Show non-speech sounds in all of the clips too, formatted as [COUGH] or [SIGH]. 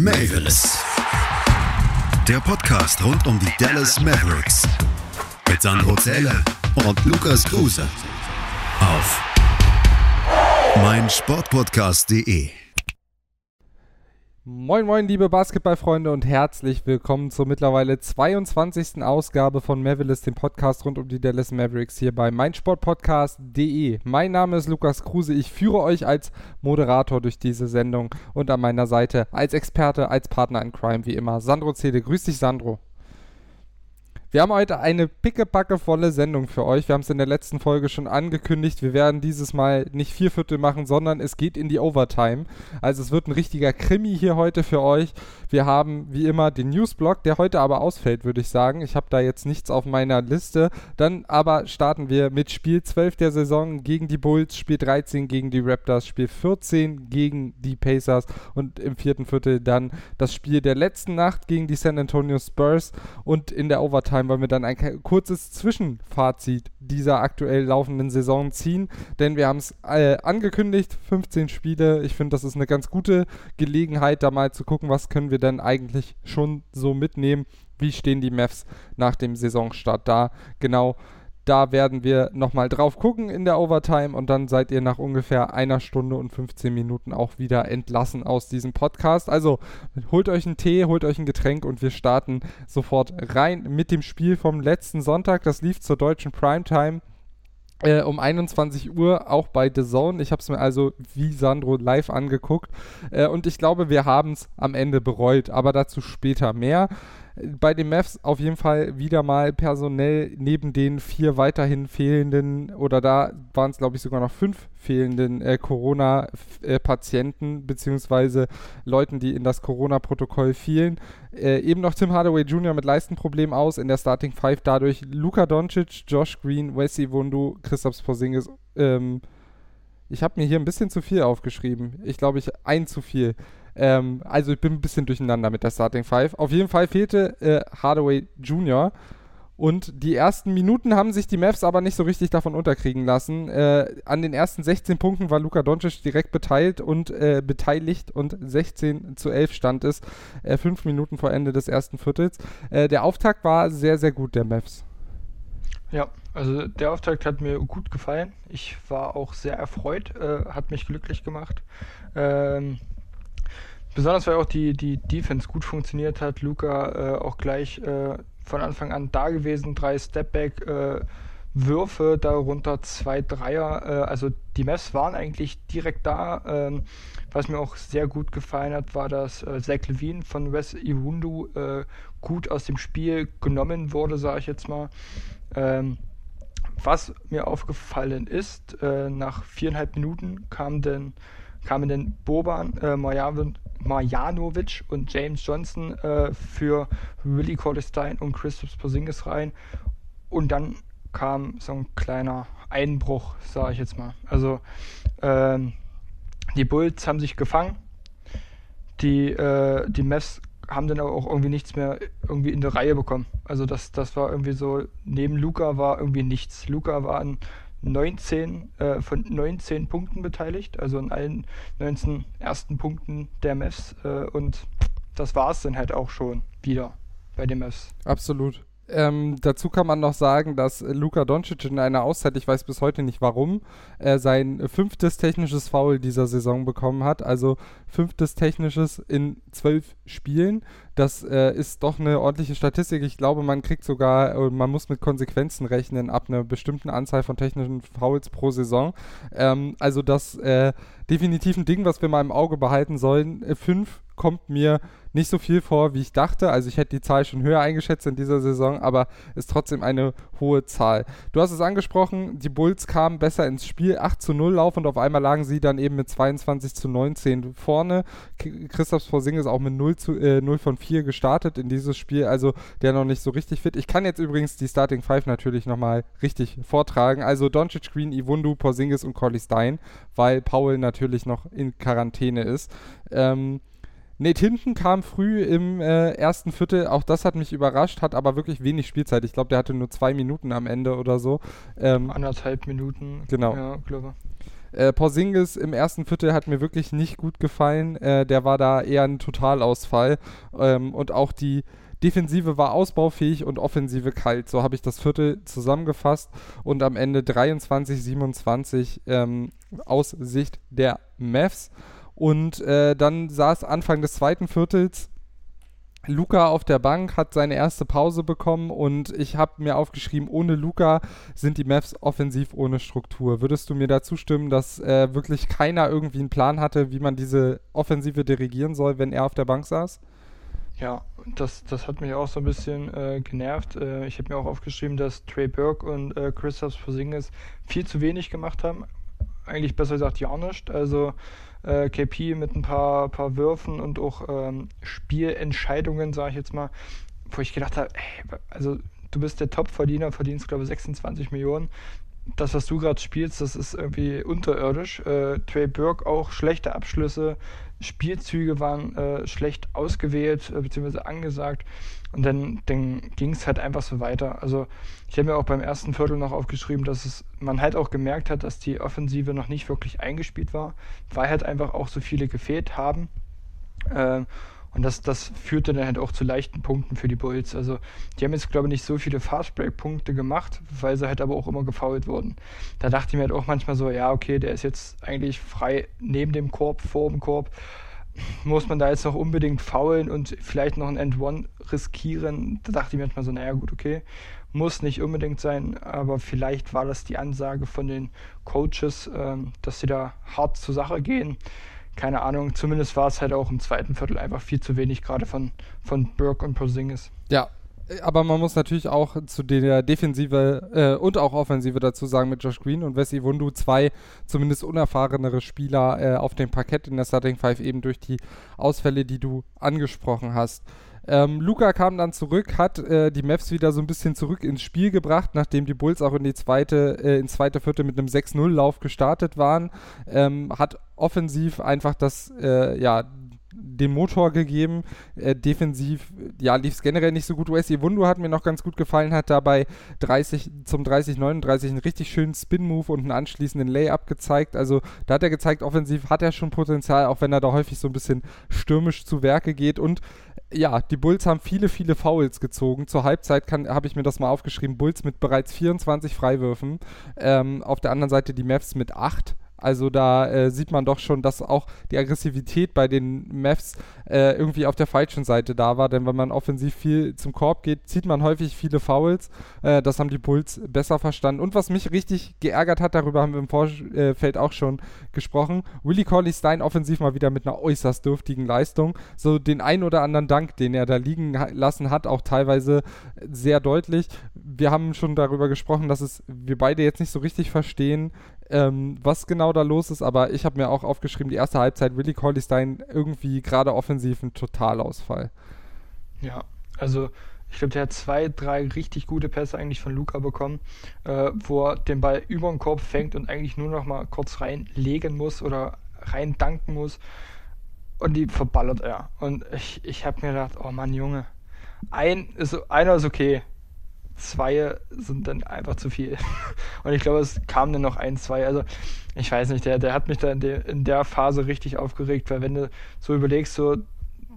Mavis. Der Podcast rund um die Dallas Mavericks. Mit Sandro Zähler und Lukas Kruse. Auf meinsportpodcast.de. Moin moin liebe Basketballfreunde und herzlich willkommen zur mittlerweile 22. Ausgabe von Mavericks, dem Podcast rund um die Dallas Mavericks hier bei meinsportpodcast.de. Mein Name ist Lukas Kruse, ich führe euch als Moderator durch diese Sendung und an meiner Seite als Experte, als Partner in Crime wie immer Sandro Zede. Grüß dich Sandro. Wir haben heute eine pickepackevolle Sendung für euch. Wir haben es in der letzten Folge schon angekündigt. Wir werden dieses Mal nicht vier Viertel machen, sondern es geht in die Overtime. Also es wird ein richtiger Krimi hier heute für euch. Wir haben wie immer den Newsblock, der heute aber ausfällt, würde ich sagen. Ich habe da jetzt nichts auf meiner Liste. Dann aber starten wir mit Spiel 12 der Saison gegen die Bulls, Spiel 13 gegen die Raptors, Spiel 14 gegen die Pacers und im vierten Viertel dann das Spiel der letzten Nacht gegen die San Antonio Spurs und in der Overtime Overtime wollen wir dann ein kurzes Zwischenfazit dieser aktuell laufenden Saison ziehen, denn wir haben es äh, angekündigt, 15 Spiele. Ich finde, das ist eine ganz gute Gelegenheit, da mal zu gucken, was können wir denn eigentlich schon so mitnehmen. Wie stehen die Mavs nach dem Saisonstart da? Genau da werden wir nochmal drauf gucken in der Overtime und dann seid ihr nach ungefähr einer Stunde und 15 Minuten auch wieder entlassen aus diesem Podcast. Also holt euch einen Tee, holt euch ein Getränk und wir starten sofort rein mit dem Spiel vom letzten Sonntag. Das lief zur deutschen Primetime. Äh, um 21 Uhr auch bei The Zone. Ich habe es mir also wie Sandro live angeguckt äh, und ich glaube, wir haben es am Ende bereut, aber dazu später mehr bei den Mavs auf jeden Fall wieder mal personell neben den vier weiterhin fehlenden, oder da waren es glaube ich sogar noch fünf fehlenden äh, Corona-Patienten, beziehungsweise Leuten, die in das Corona-Protokoll fielen. Äh, eben noch Tim Hardaway Jr. mit Leistenproblemen aus in der Starting Five, dadurch Luka Doncic, Josh Green, Wesley Wundu, Christoph Porzingis, ähm, ich habe mir hier ein bisschen zu viel aufgeschrieben. Ich glaube, ich ein zu viel. Ähm, also ich bin ein bisschen durcheinander mit der Starting Five. Auf jeden Fall fehlte äh, Hardaway Jr. Und die ersten Minuten haben sich die Mavs aber nicht so richtig davon unterkriegen lassen. Äh, an den ersten 16 Punkten war Luka Doncic direkt beteiligt und äh, beteiligt und 16 zu 11 stand es, äh, fünf Minuten vor Ende des ersten Viertels. Äh, der Auftakt war sehr, sehr gut der Mavs. Ja, also der Auftakt hat mir gut gefallen. Ich war auch sehr erfreut, äh, hat mich glücklich gemacht. Ähm, Besonders weil auch die, die Defense gut funktioniert hat. Luca äh, auch gleich äh, von Anfang an da gewesen. Drei Stepback äh, Würfe, darunter zwei Dreier. Äh, also die Mavs waren eigentlich direkt da. Ähm, was mir auch sehr gut gefallen hat, war, dass äh, Zach Levine von Wes Iwundu äh, gut aus dem Spiel genommen wurde, sage ich jetzt mal. Ähm, was mir aufgefallen ist, nach viereinhalb Minuten kam denn kamen denn Boban, äh, Marjanovic und James Johnson äh, für Willie Cordestein und Christoph Porzingis rein. Und dann kam so ein kleiner Einbruch, sage ich jetzt mal. Also ähm, die Bulls haben sich gefangen. Die, äh, die Mavs haben dann aber auch irgendwie nichts mehr irgendwie in der Reihe bekommen. Also das, das war irgendwie so, neben Luca war irgendwie nichts. Luca war ein 19, äh, von 19 Punkten beteiligt, also in allen 19 ersten Punkten der Mavs. Äh, und das war es dann halt auch schon wieder bei den Mavs. Absolut. Ähm, dazu kann man noch sagen, dass Luka Doncic in einer Auszeit, ich weiß bis heute nicht warum, äh, sein fünftes technisches Foul dieser Saison bekommen hat. Also fünftes technisches in zwölf Spielen. Das äh, ist doch eine ordentliche Statistik. Ich glaube, man kriegt sogar, äh, man muss mit Konsequenzen rechnen ab einer bestimmten Anzahl von technischen Fouls pro Saison. Ähm, also das äh, definitiv ein Ding, was wir mal im Auge behalten sollen. Äh, fünf kommt mir nicht so viel vor, wie ich dachte. Also ich hätte die Zahl schon höher eingeschätzt in dieser Saison, aber ist trotzdem eine hohe Zahl. Du hast es angesprochen, die Bulls kamen besser ins Spiel, 8 zu 0 Lauf und auf einmal lagen sie dann eben mit 22 zu 19 vorne. Christoph Porzingis auch mit 0, zu, äh, 0 von 4 gestartet in dieses Spiel, also der noch nicht so richtig fit. Ich kann jetzt übrigens die Starting 5 natürlich nochmal richtig vortragen. Also Doncic, Green, Iwundu, Porzingis und Corley Stein, weil Paul natürlich noch in Quarantäne ist. Ähm, Nate Hinton kam früh im äh, ersten Viertel, auch das hat mich überrascht, hat aber wirklich wenig Spielzeit. Ich glaube, der hatte nur zwei Minuten am Ende oder so. Ähm, Anderthalb Minuten. Genau. Ja, glaube Äh, Porzingis im ersten Viertel hat mir wirklich nicht gut gefallen. Äh, der war da eher ein Totalausfall. Ähm, und auch die Defensive war ausbaufähig und Offensive kalt. So habe ich das Viertel zusammengefasst und am Ende 23-27 ähm, aus Sicht der Mavs. Und äh, dann saß Anfang des zweiten Viertels Luca auf der Bank hat seine erste Pause bekommen und ich habe mir aufgeschrieben, ohne Luca sind die Mavs offensiv ohne Struktur. Würdest du mir dazu stimmen, dass äh, wirklich keiner irgendwie einen Plan hatte, wie man diese Offensive dirigieren soll, wenn er auf der Bank saß? Ja, das, das hat mich auch so ein bisschen äh, genervt. Äh, ich habe mir auch aufgeschrieben, dass Trey Burke und äh, Christoph Porzingis viel zu wenig gemacht haben. Eigentlich besser gesagt ja nicht. Also äh, KP mit ein paar, paar Würfen und auch ähm, Spielentscheidungen, sage ich jetzt mal, wo ich gedacht habe, also du bist der Top-Verdiener, verdienst glaube ich 26 Millionen. Das, was du gerade spielst, das ist irgendwie unterirdisch. Äh, Trey Burke auch schlechte Abschlüsse, Spielzüge waren äh, schlecht ausgewählt äh, bzw. angesagt und dann, dann ging es halt einfach so weiter. Also ich habe mir auch beim ersten Viertel noch aufgeschrieben, dass es, man halt auch gemerkt hat, dass die Offensive noch nicht wirklich eingespielt war, weil halt einfach auch so viele gefehlt haben. Äh, und das, das führte dann halt auch zu leichten Punkten für die Bulls. Also die haben jetzt, glaube ich, nicht so viele Fastbreak-Punkte gemacht, weil sie halt aber auch immer gefoult wurden. Da dachte ich mir halt auch manchmal so, ja, okay, der ist jetzt eigentlich frei neben dem Korb, vor dem Korb. Muss man da jetzt noch unbedingt faulen und vielleicht noch ein End-One riskieren? Da dachte ich mir manchmal so, naja, gut, okay. Muss nicht unbedingt sein, aber vielleicht war das die Ansage von den Coaches, ähm, dass sie da hart zur Sache gehen keine Ahnung, zumindest war es halt auch im zweiten Viertel einfach viel zu wenig, gerade von, von Burke und Porzingis. Ja, aber man muss natürlich auch zu der Defensive äh, und auch Offensive dazu sagen mit Josh Green und Wesley Wundu zwei zumindest unerfahrenere Spieler äh, auf dem Parkett in der Starting Five eben durch die Ausfälle, die du angesprochen hast. Ähm, Luca kam dann zurück, hat äh, die Mavs wieder so ein bisschen zurück ins Spiel gebracht, nachdem die Bulls auch in die zweite, äh, ins zweite Viertel mit einem 6-0-Lauf gestartet waren. Ähm, hat offensiv einfach das, äh, ja, den Motor gegeben. Äh, defensiv, ja, lief es generell nicht so gut. Wesley Wundu hat mir noch ganz gut gefallen, hat dabei 30, zum 30-39 einen richtig schönen Spin-Move und einen anschließenden Layup gezeigt. Also da hat er gezeigt, offensiv hat er schon Potenzial, auch wenn er da häufig so ein bisschen stürmisch zu Werke geht. Und ja, die Bulls haben viele, viele Fouls gezogen. Zur Halbzeit habe ich mir das mal aufgeschrieben. Bulls mit bereits 24 Freiwürfen. Ähm, auf der anderen Seite die Mavs mit 8. Also da äh, sieht man doch schon, dass auch die Aggressivität bei den Mavs äh, irgendwie auf der falschen Seite da war. Denn wenn man offensiv viel zum Korb geht, zieht man häufig viele Fouls. Äh, das haben die Bulls besser verstanden. Und was mich richtig geärgert hat, darüber haben wir im Vorfeld auch schon gesprochen, Willie Corley Stein offensiv mal wieder mit einer äußerst dürftigen Leistung. So den ein oder anderen Dank, den er da liegen lassen hat, auch teilweise sehr deutlich. Wir haben schon darüber gesprochen, dass es wir beide jetzt nicht so richtig verstehen, ähm, was genau da los ist, aber ich habe mir auch aufgeschrieben, die erste Halbzeit, Willie Cauley Stein irgendwie gerade offensiv ein Totalausfall. Ja, also ich glaube, der hat zwei, drei richtig gute Pässe eigentlich von Luca bekommen, äh, wo er den Ball über den Korb fängt und eigentlich nur noch mal kurz reinlegen muss oder rein danken muss. Und die verballert er. Und ich, ich habe mir gedacht, oh Mann, Junge, ein ist, einer ist okay, zwei sind dann einfach zu viel. [LAUGHS] Und ich glaube, es kam dann noch ein, zwei. Also, ich weiß nicht, der, der hat mich da in, der, in der Phase richtig aufgeregt, weil wenn du so überlegst, so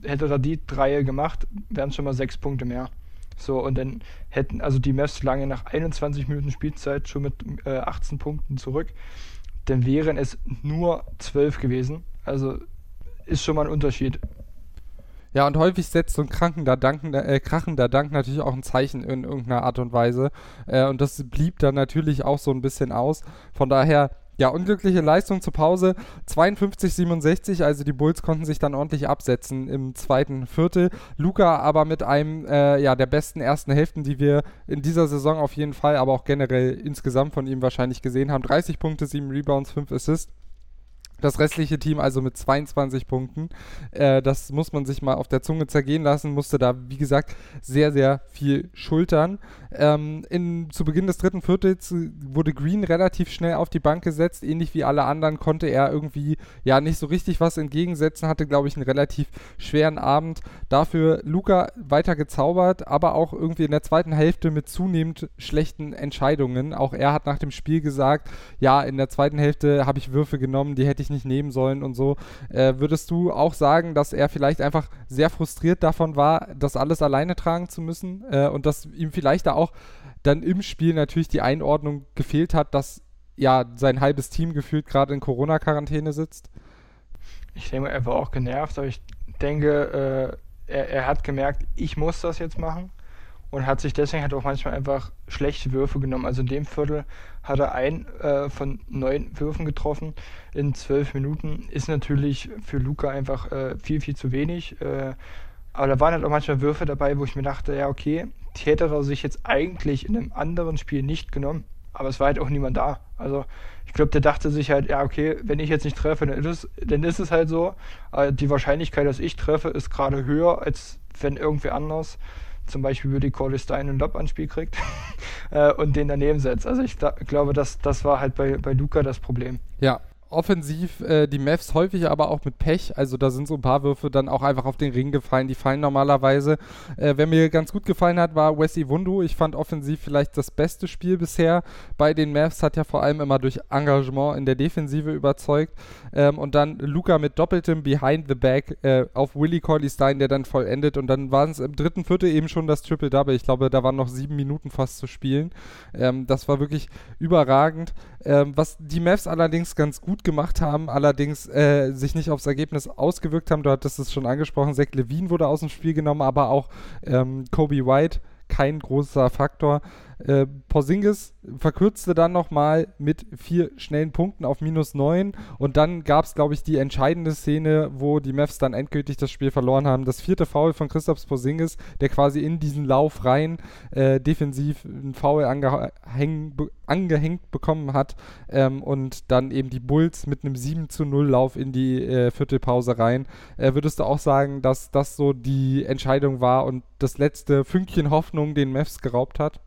hätte er die drei gemacht, wären schon mal sechs Punkte mehr. So, und dann hätten, also die Mavs lange nach 21 Minuten Spielzeit schon mit äh, 18 Punkten zurück, dann wären es nur 12 gewesen. Also ist schon mal ein Unterschied. Ja, und häufig setzt so ein krankender Danken, äh, krachender Dank natürlich auch ein Zeichen in irgendeiner Art und Weise. Äh, und das blieb dann natürlich auch so ein bisschen aus. Von daher, ja, unglückliche Leistung zur Pause. 52-67, also die Bulls konnten sich dann ordentlich absetzen im zweiten Viertel. Luca aber mit einem äh, ja, der besten ersten Hälften, die wir in dieser Saison auf jeden Fall, aber auch generell insgesamt von ihm wahrscheinlich gesehen haben. 30 Punkte, 7 Rebounds, 5 Assists. Das restliche Team also mit 22 Punkten. Äh, das muss man sich mal auf der Zunge zergehen lassen, musste da, wie gesagt, sehr, sehr viel schultern. Ähm, in, zu Beginn des dritten Viertels wurde Green relativ schnell auf die Bank gesetzt. Ähnlich wie alle anderen konnte er irgendwie ja nicht so richtig was entgegensetzen, hatte, glaube ich, einen relativ schweren Abend. Dafür Luca weiter gezaubert, aber auch irgendwie in der zweiten Hälfte mit zunehmend schlechten Entscheidungen. Auch er hat nach dem Spiel gesagt, ja, in der zweiten Hälfte habe ich Würfe genommen, die hätte ich nicht nehmen sollen und so. Äh, würdest du auch sagen, dass er vielleicht einfach sehr frustriert davon war, das alles alleine tragen zu müssen äh, und dass ihm vielleicht da auch dann im Spiel natürlich die Einordnung gefehlt hat, dass ja sein halbes Team gefühlt gerade in Corona-Quarantäne sitzt? Ich denke, er war auch genervt, aber ich denke, äh, er, er hat gemerkt, ich muss das jetzt machen und hat sich deswegen halt auch manchmal einfach schlechte Würfe genommen. Also in dem Viertel hat er ein äh, von neun Würfen getroffen in zwölf Minuten. Ist natürlich für Luca einfach äh, viel, viel zu wenig. Äh, aber da waren halt auch manchmal Würfe dabei, wo ich mir dachte, ja, okay, die hätte er sich jetzt eigentlich in einem anderen Spiel nicht genommen. Aber es war halt auch niemand da. Also ich glaube, der dachte sich halt, ja, okay, wenn ich jetzt nicht treffe, dann ist es, dann ist es halt so. Aber die Wahrscheinlichkeit, dass ich treffe, ist gerade höher, als wenn irgendwer anders zum Beispiel Willi Corley Stein einen Lob ans Spiel kriegt [LAUGHS] äh, und den daneben setzt. Also ich da, glaube, das, das war halt bei, bei Luca das Problem. Ja, offensiv äh, die Mavs häufig aber auch mit Pech. Also da sind so ein paar Würfe dann auch einfach auf den Ring gefallen. Die fallen normalerweise. Äh, wer mir ganz gut gefallen hat, war Wesley Wundu. Ich fand offensiv vielleicht das beste Spiel bisher bei den Mavs. Hat ja vor allem immer durch Engagement in der Defensive überzeugt. Ähm, und dann Luca mit doppeltem Behind the Back äh, auf Willie Corley Stein, der dann vollendet. Und dann waren es im dritten Viertel eben schon das Triple-Double. Ich glaube, da waren noch sieben Minuten fast zu spielen. Ähm, das war wirklich überragend. Ähm, was die Mavs allerdings ganz gut gemacht haben, allerdings äh, sich nicht aufs Ergebnis ausgewirkt haben. Du hattest es schon angesprochen, Zach Levine wurde aus dem Spiel genommen, aber auch ähm, Kobe White kein großer Faktor. Äh, Porzingis verkürzte dann nochmal mit vier schnellen Punkten auf minus neun und dann gab es, glaube ich, die entscheidende Szene, wo die Mavs dann endgültig das Spiel verloren haben. Das vierte Foul von Christoph Porzingis, der quasi in diesen Lauf rein äh, defensiv einen Foul angehäng, angehängt bekommen hat ähm, und dann eben die Bulls mit einem 7 zu 0 Lauf in die äh, Viertelpause rein. Äh, würdest du auch sagen, dass das so die Entscheidung war und das letzte Fünkchen Hoffnung den Mavs geraubt hat?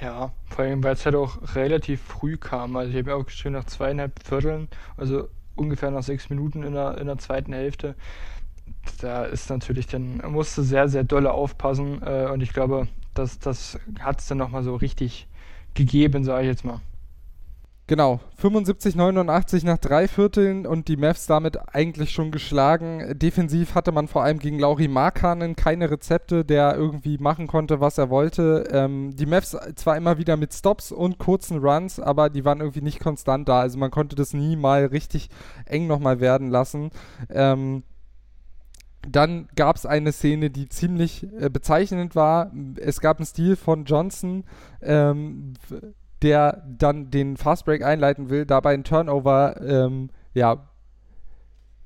Ja, vor allem, weil es halt auch relativ früh kam. Also ich habe ja auch geschrieben nach zweieinhalb Vierteln, also ungefähr nach sechs Minuten in der, in der zweiten Hälfte. Da ist natürlich dann, musste sehr, sehr dolle aufpassen äh, und ich glaube, das, das hat es dann nochmal so richtig gegeben, sage ich jetzt mal. Genau, 75, 89 nach drei Vierteln und die Mavs damit eigentlich schon geschlagen. Defensiv hatte man vor allem gegen Lauri Markanen keine Rezepte, der irgendwie machen konnte, was er wollte. Ähm, die Mavs zwar immer wieder mit Stops und kurzen Runs, aber die waren irgendwie nicht konstant da. Also man konnte das nie mal richtig eng nochmal werden lassen. Ähm, dann gab es eine Szene, die ziemlich äh, bezeichnend war. Es gab einen Stil von Johnson. Ähm, der dann den Fastbreak einleiten will, dabei einen Turnover ähm, ja,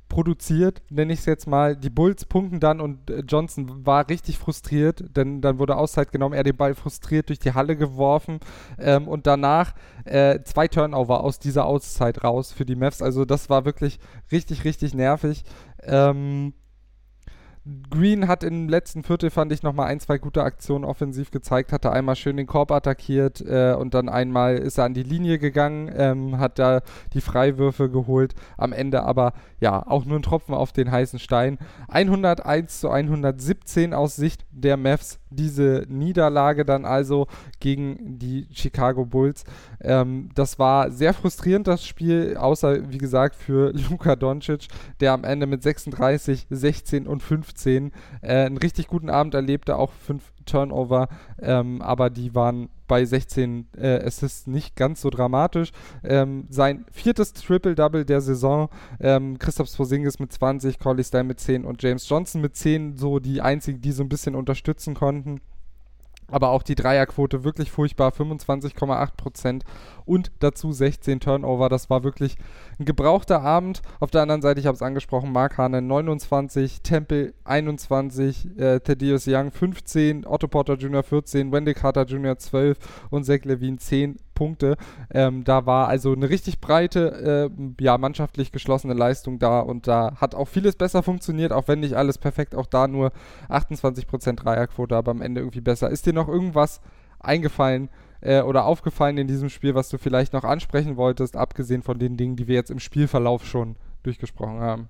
produziert, nenne ich es jetzt mal. Die Bulls punkten dann und äh, Johnson war richtig frustriert, denn dann wurde Auszeit genommen, er den Ball frustriert durch die Halle geworfen ähm, und danach äh, zwei Turnover aus dieser Auszeit raus für die Mavs. Also das war wirklich richtig, richtig nervig. Ähm, Green hat im letzten Viertel, fand ich, nochmal ein, zwei gute Aktionen offensiv gezeigt. Hatte einmal schön den Korb attackiert äh, und dann einmal ist er an die Linie gegangen, ähm, hat da die Freiwürfe geholt. Am Ende aber, ja, auch nur ein Tropfen auf den heißen Stein. 101 zu 117 aus Sicht der Mavs. Diese Niederlage dann also gegen die Chicago Bulls. Ähm, das war sehr frustrierend, das Spiel, außer, wie gesagt, für [LAUGHS] Luka Doncic, der am Ende mit 36, 16 und 15 15 äh, einen richtig guten Abend erlebte, auch fünf Turnover, ähm, aber die waren bei 16 äh, Assists nicht ganz so dramatisch. Ähm, sein viertes Triple-Double der Saison, ähm, Christoph Porzingis mit 20, Collie Stein mit 10 und James Johnson mit 10, so die einzigen, die so ein bisschen unterstützen konnten aber auch die Dreierquote wirklich furchtbar, 25,8% und dazu 16 Turnover. Das war wirklich ein gebrauchter Abend. Auf der anderen Seite, ich habe es angesprochen, Mark Hane 29, Temple 21, äh, Thaddeus Young 15, Otto Porter Jr. 14, Wendy Carter Jr. 12 und Zach Levine 10 Punkte. Ähm, da war also eine richtig breite, äh, ja, mannschaftlich geschlossene Leistung da und da hat auch vieles besser funktioniert, auch wenn nicht alles perfekt, auch da nur 28% Dreierquote, aber am Ende irgendwie besser. Ist dir noch irgendwas eingefallen äh, oder aufgefallen in diesem Spiel, was du vielleicht noch ansprechen wolltest, abgesehen von den Dingen, die wir jetzt im Spielverlauf schon durchgesprochen haben?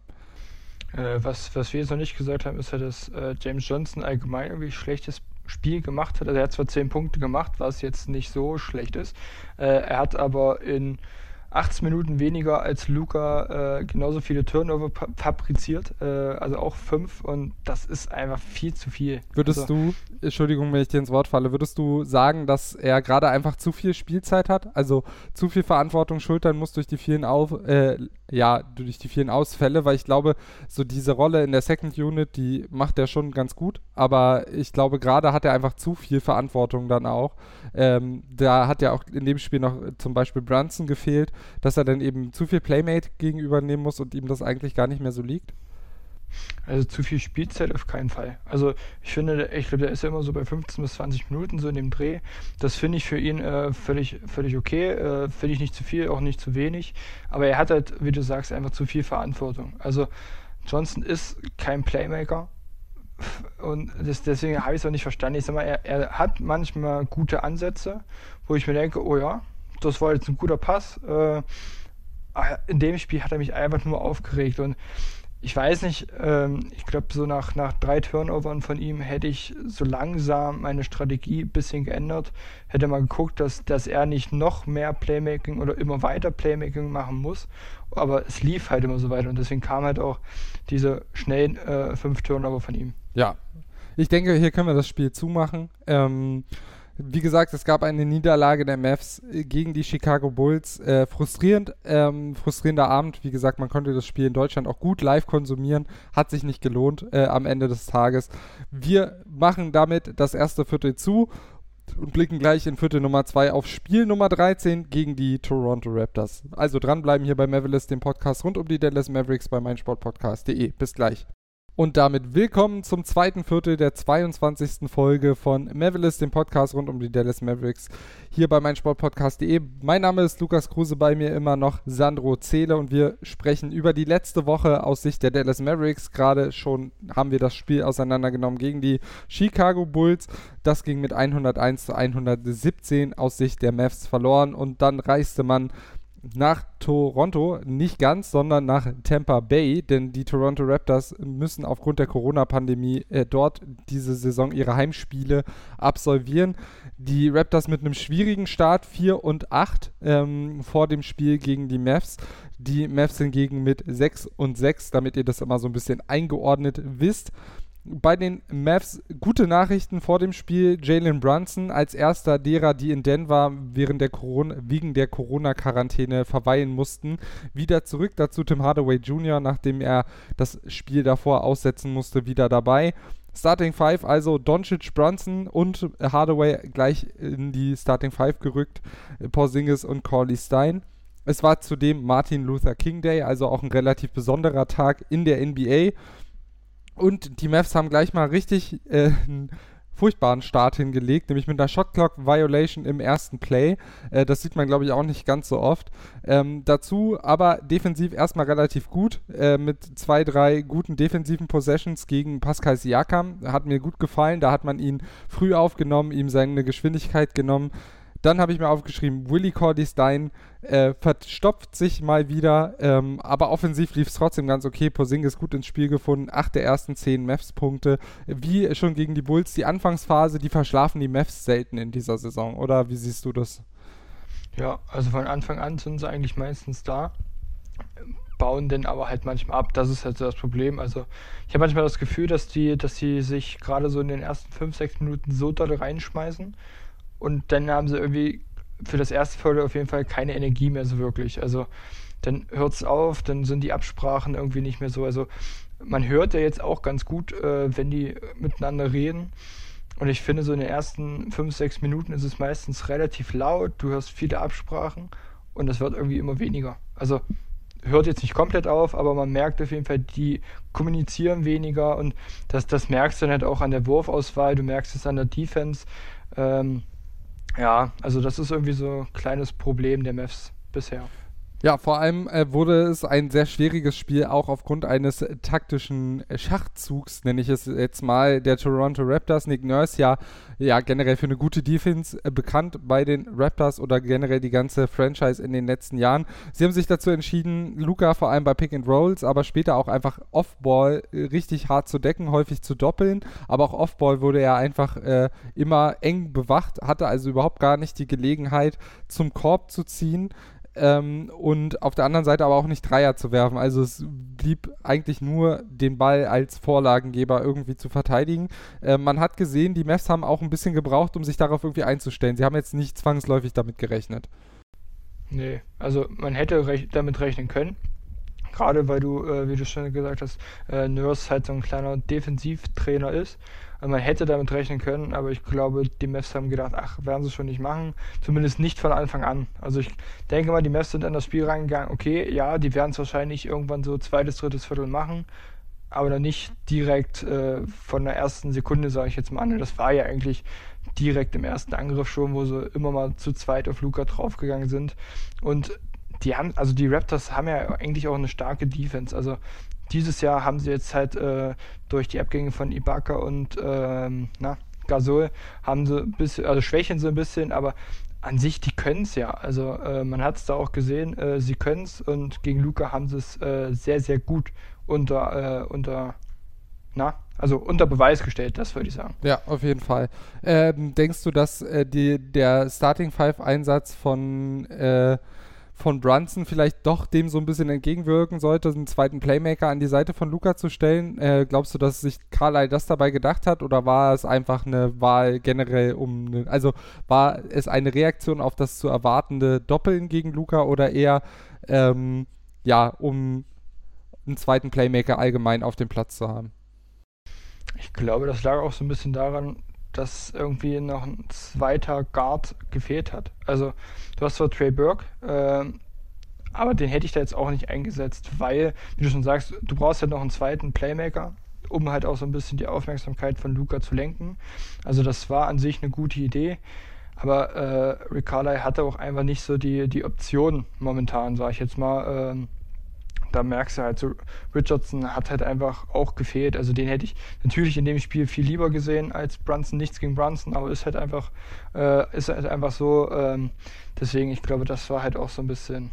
Äh, was, was wir jetzt noch nicht gesagt haben, ist ja, dass äh, James Johnson allgemein irgendwie schlechtes Spiel gemacht hat. Also er hat zwar 10 Punkte gemacht, was jetzt nicht so schlecht ist. Äh, er hat aber in 18 Minuten weniger als Luca äh, genauso viele Turnover fabriziert, äh, also auch 5 und das ist einfach viel zu viel. Würdest also, du, Entschuldigung, wenn ich dir ins Wort falle, würdest du sagen, dass er gerade einfach zu viel Spielzeit hat, also zu viel Verantwortung schultern muss durch die vielen Auf, äh, ja, durch die vielen Ausfälle, weil ich glaube, so diese Rolle in der Second Unit, die macht er schon ganz gut, aber ich glaube, gerade hat er einfach zu viel Verantwortung dann auch. Ähm, da hat ja auch in dem Spiel noch zum Beispiel Brunson gefehlt, dass er dann eben zu viel Playmate gegenüber nehmen muss und ihm das eigentlich gar nicht mehr so liegt. Also zu viel Spielzeit auf keinen Fall. Also ich finde, ich glaube, der ist ja immer so bei 15 bis 20 Minuten so in dem Dreh. Das finde ich für ihn äh, völlig, völlig okay. Äh, finde ich nicht zu viel, auch nicht zu wenig. Aber er hat halt, wie du sagst, einfach zu viel Verantwortung. Also Johnson ist kein Playmaker. Und das, deswegen habe ich es auch nicht verstanden. Ich sag mal, er, er hat manchmal gute Ansätze, wo ich mir denke, oh ja, das war jetzt ein guter Pass. Äh, in dem Spiel hat er mich einfach nur aufgeregt und ich weiß nicht, ähm, ich glaube, so nach, nach drei Turnovern von ihm hätte ich so langsam meine Strategie ein bisschen geändert. Hätte mal geguckt, dass, dass er nicht noch mehr Playmaking oder immer weiter Playmaking machen muss. Aber es lief halt immer so weiter und deswegen kam halt auch diese schnellen äh, fünf Turnover von ihm. Ja, ich denke, hier können wir das Spiel zumachen. Ähm, wie gesagt, es gab eine Niederlage der Mavs äh, gegen die Chicago Bulls. Äh, frustrierend, ähm, frustrierender Abend. Wie gesagt, man konnte das Spiel in Deutschland auch gut live konsumieren. Hat sich nicht gelohnt äh, am Ende des Tages. Wir machen damit das erste Viertel zu und blicken gleich in Viertel Nummer 2 auf Spiel Nummer 13 gegen die Toronto Raptors. Also dranbleiben hier bei Mavericks, dem Podcast rund um die Dallas Mavericks bei meinsportpodcast.de. Bis gleich. Und damit willkommen zum zweiten Viertel der 22. Folge von Mavericks, dem Podcast rund um die Dallas Mavericks, hier bei meinsportpodcast.de. Mein Name ist Lukas Kruse, bei mir immer noch Sandro Zähle und wir sprechen über die letzte Woche aus Sicht der Dallas Mavericks. Gerade schon haben wir das Spiel auseinandergenommen gegen die Chicago Bulls. Das ging mit 101 zu 117 aus Sicht der Mavs verloren und dann reiste man nach Toronto, nicht ganz, sondern nach Tampa Bay, denn die Toronto Raptors müssen aufgrund der Corona-Pandemie äh, dort diese Saison ihre Heimspiele absolvieren. Die Raptors mit einem schwierigen Start, 4 und 8 ähm, vor dem Spiel gegen die Mavs. Die Mavs hingegen mit 6 und 6, damit ihr das immer so ein bisschen eingeordnet wisst bei den Mavs gute Nachrichten vor dem Spiel. Jalen Brunson als erster derer, die in Denver während der Corona, wegen der Corona-Quarantäne verweilen mussten, wieder zurück. Dazu Tim Hardaway Jr., nachdem er das Spiel davor aussetzen musste, wieder dabei. Starting Five, also Doncic, Brunson und Hardaway gleich in die Starting Five gerückt. Porzingis und Corley Stein. Es war zudem Martin Luther King Day, also auch ein relativ besonderer Tag in der NBA. Und die Mavs haben gleich mal richtig äh, einen furchtbaren Start hingelegt, nämlich mit einer Shotclock Violation im ersten Play. Äh, das sieht man, glaube ich, auch nicht ganz so oft. Ähm, dazu aber defensiv erstmal relativ gut, äh, mit zwei, drei guten defensiven Possessions gegen Pascal Siakam. Hat mir gut gefallen. Da hat man ihn früh aufgenommen, ihm seine Geschwindigkeit genommen. Dann habe ich mir aufgeschrieben, Willie Cordy Stein äh, verstopft sich mal wieder, ähm, aber offensiv lief es trotzdem ganz okay. Posingis gut ins Spiel gefunden, acht der ersten zehn Mavs-Punkte. Wie schon gegen die Bulls, die Anfangsphase, die verschlafen die Mavs selten in dieser Saison, oder wie siehst du das? Ja, also von Anfang an sind sie eigentlich meistens da, bauen den aber halt manchmal ab. Das ist halt so das Problem. Also ich habe manchmal das Gefühl, dass die, dass die sich gerade so in den ersten fünf, sechs Minuten so doll reinschmeißen und dann haben sie irgendwie für das erste Viertel auf jeden Fall keine Energie mehr so wirklich. Also dann hört es auf, dann sind die Absprachen irgendwie nicht mehr so. Also man hört ja jetzt auch ganz gut, äh, wenn die miteinander reden. Und ich finde, so in den ersten fünf, sechs Minuten ist es meistens relativ laut. Du hörst viele Absprachen und das wird irgendwie immer weniger. Also hört jetzt nicht komplett auf, aber man merkt auf jeden Fall, die kommunizieren weniger und das, das merkst du dann halt auch an der Wurfauswahl, du merkst es an der Defense. Ähm, Ja, also das ist irgendwie so ein kleines Problem der Mavs bisher. Ja, vor allem äh, wurde es ein sehr schwieriges Spiel, auch aufgrund eines taktischen Schachzugs, nenne ich es jetzt mal, der Toronto Raptors. Nick Nurse ja, ja generell für eine gute Defense äh, bekannt bei den Raptors oder generell die ganze Franchise in den letzten Jahren. Sie haben sich dazu entschieden, Luca vor allem bei Pick and Rolls, aber später auch einfach Offball äh, richtig hart zu decken, häufig zu doppeln. Aber auch Offball wurde er einfach äh, immer eng bewacht, hatte also überhaupt gar nicht die Gelegenheit, zum Korb zu ziehen ähm, und auf der anderen Seite aber auch nicht Dreier zu werfen. Also es blieb eigentlich nur den Ball als Vorlagengeber irgendwie zu verteidigen. Äh, man hat gesehen, die Mavs haben auch ein bisschen gebraucht, um sich darauf irgendwie einzustellen. Sie haben jetzt nicht zwangsläufig damit gerechnet. Nee, also man hätte rech damit rechnen können. Gerade weil du, äh, wie du schon gesagt hast, äh, Nurse halt so ein kleiner Defensivtrainer ist. Also man hätte damit rechnen können, aber ich glaube, die Mavs haben gedacht, ach, werden sie schon nicht machen. Zumindest nicht von Anfang an. Also ich denke mal, die Mavs sind in das Spiel reingegangen, okay, ja, die werden es wahrscheinlich irgendwann so zweites, drittes Viertel machen, aber dann nicht direkt äh, von der ersten Sekunde, sage ich jetzt mal an. Das war ja eigentlich direkt im ersten Angriff schon, wo sie immer mal zu zweit auf Luca draufgegangen sind. Und die haben, also die Raptors haben ja eigentlich auch eine starke Defense. Also dieses Jahr haben sie jetzt halt äh, durch die Abgänge von Ibaka und ähm, na, Gasol haben sie ein bisschen, also schwächen sie ein bisschen, aber an sich, die können es ja. Also äh, man hat es da auch gesehen, äh, sie können es und gegen Luca haben sie es äh, sehr, sehr gut unter, äh, unter, na, also unter Beweis gestellt, das würde ich sagen. Ja, auf jeden Fall. Ähm, denkst du, dass äh, die, der Starting Five Einsatz von von Brunson vielleicht doch dem so ein bisschen entgegenwirken sollte, einen zweiten Playmaker an die Seite von Luca zu stellen. Äh, glaubst du, dass sich Carlyle das dabei gedacht hat oder war es einfach eine Wahl generell um, eine, also war es eine Reaktion auf das zu erwartende Doppeln gegen Luca oder eher, ähm, ja, um einen zweiten Playmaker allgemein auf dem Platz zu haben? Ich glaube, das lag auch so ein bisschen daran, dass irgendwie noch ein zweiter Guard gefehlt hat. Also du hast zwar Trey Burke, äh, aber den hätte ich da jetzt auch nicht eingesetzt, weil, wie du schon sagst, du brauchst halt noch einen zweiten Playmaker, um halt auch so ein bisschen die Aufmerksamkeit von Luca zu lenken. Also das war an sich eine gute Idee. Aber äh, Rick Carly hatte auch einfach nicht so die, die Option momentan, sage ich jetzt mal, ähm, da merkst du halt so, Richardson hat halt einfach auch gefehlt. Also den hätte ich natürlich in dem Spiel viel lieber gesehen als Brunson. Nichts gegen Brunson, aber ist halt einfach, äh, ist halt einfach so. Ähm, deswegen, ich glaube, das war halt auch so ein bisschen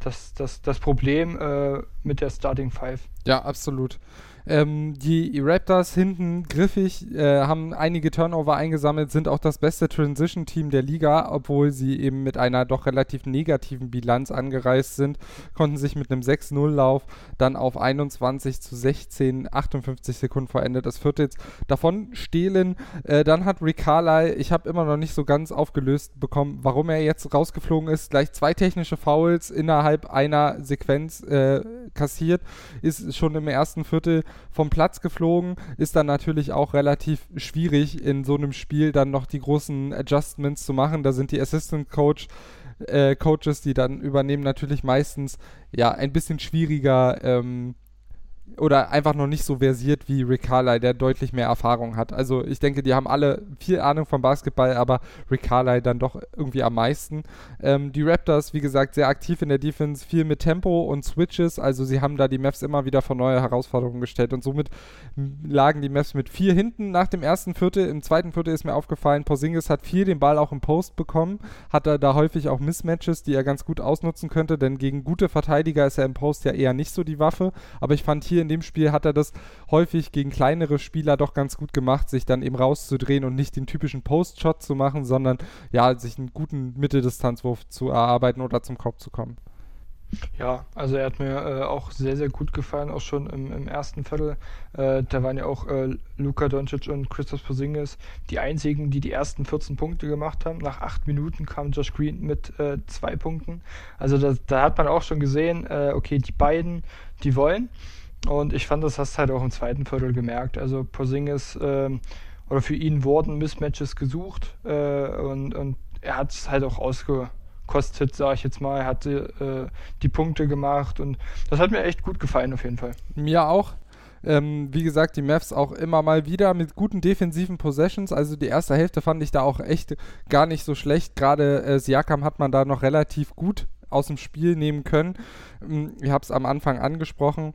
das, das, das Problem äh, mit der Starting Five. Ja, absolut. Ähm, die Raptors hinten griffig, äh, haben einige Turnover eingesammelt, sind auch das beste Transition-Team der Liga, obwohl sie eben mit einer doch relativ negativen Bilanz angereist sind, konnten sich mit einem 6-0-Lauf dann auf 21 zu 16, 58 Sekunden vor Ende des Viertels davon stehlen. Äh, dann hat Rick Carlyle, ich habe immer noch nicht so ganz aufgelöst bekommen, warum er jetzt rausgeflogen ist, gleich zwei technische Fouls innerhalb einer Sequenz äh, kassiert, ist schon im ersten Viertel vom Platz geflogen. Ist dann natürlich auch relativ schwierig, in so einem Spiel dann noch die großen Adjustments zu machen. Da sind die Assistant Coach äh, Coaches, die dann übernehmen, natürlich meistens ja ein bisschen schwieriger ähm, oder einfach noch nicht so versiert wie Rick Carlyle, der deutlich mehr Erfahrung hat. Also ich denke, die haben alle viel Ahnung vom Basketball, aber Rick Carlyle dann doch irgendwie am meisten. Ähm, die Raptors, wie gesagt, sehr aktiv in der Defense, viel mit Tempo und Switches, also sie haben da die Mavs immer wieder vor neue Herausforderungen gestellt und somit lagen die Mavs mit vier hinten nach dem ersten Viertel. Im zweiten Viertel ist mir aufgefallen, Porzingis hat viel den Ball auch im Post bekommen, hat er da häufig auch Mismatches, die er ganz gut ausnutzen könnte, denn gegen gute Verteidiger ist er im Post ja eher nicht so die Waffe, aber ich fand hier in dem Spiel hat er das häufig gegen kleinere Spieler doch ganz gut gemacht, sich dann eben rauszudrehen und nicht den typischen Post-Shot zu machen, sondern ja, sich einen guten Mitteldistanzwurf zu erarbeiten oder zum Kopf zu kommen. Ja, also er hat mir äh, auch sehr, sehr gut gefallen, auch schon im, im ersten Viertel. Äh, da waren ja auch äh, Luka Doncic und Christoph Porzingis die einzigen, die die ersten 14 Punkte gemacht haben. Nach acht Minuten kam Josh Green mit äh, zwei Punkten. Also da, da, hat man auch schon gesehen, äh, okay, die beiden, die wollen. Und ich fand, das hast du halt auch im zweiten Viertel gemerkt. Also Porzingis ähm, oder für ihn wurden Mismatches gesucht äh, und, und er hat es halt auch ausgekostet, sage ich jetzt mal. Er hatte äh, die Punkte gemacht und das hat mir echt gut gefallen auf jeden Fall. Mir auch. Ähm, wie gesagt, die Mavs auch immer mal wieder mit guten defensiven Possessions. Also die erste Hälfte fand ich da auch echt gar nicht so schlecht. Gerade äh, Siakam hat man da noch relativ gut aus dem Spiel nehmen können. Ähm, ich habe es am Anfang angesprochen.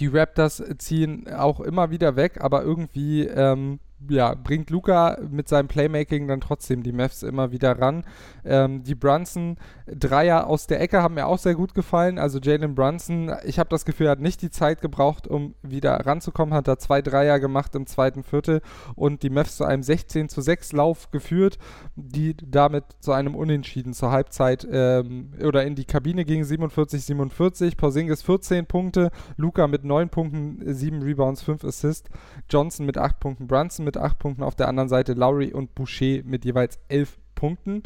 Die Raptors ziehen auch immer wieder weg, aber irgendwie ähm, ja, bringt Luca mit seinem Playmaking dann trotzdem die Mavs immer wieder ran. Ähm, die Brunson Dreier aus der Ecke haben mir auch sehr gut gefallen. Also Jalen Brunson, ich habe das Gefühl, hat nicht die Zeit gebraucht, um wieder ranzukommen, hat da zwei Dreier gemacht im zweiten Viertel und die Mavs zu einem 16 zu 6 Lauf geführt, die damit zu einem Unentschieden zur Halbzeit ähm, oder in die Kabine ging 47-47. Porzingis 14 Punkte, Luca mit 9 Punkten, 7 Rebounds, 5 Assists, Johnson mit 8 Punkten, Brunson mit 8 Punkten, auf der anderen Seite Lowry und Boucher mit jeweils 11 Punkten.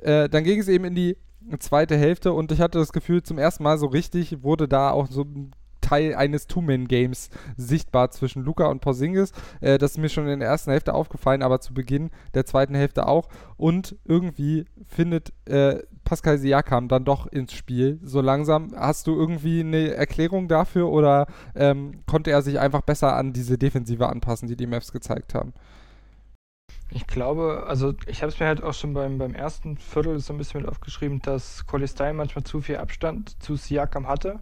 Äh, dann ging es eben in die zweite Hälfte und ich hatte das Gefühl, zum ersten Mal so richtig wurde da auch so ein Teil eines Two-Man-Games sichtbar zwischen Luca und Porzingis. Äh, das ist mir schon in der ersten Hälfte aufgefallen, aber zu Beginn der zweiten Hälfte auch. Und irgendwie findet äh, Pascal Siakam dann doch ins Spiel so langsam. Hast du irgendwie eine Erklärung dafür oder ähm, konnte er sich einfach besser an diese Defensive anpassen, die die Mavs gezeigt haben? Ich glaube, also ich habe es mir halt auch schon beim, beim ersten Viertel so ein bisschen mit aufgeschrieben, dass Colistein manchmal zu viel Abstand zu Siakam hatte.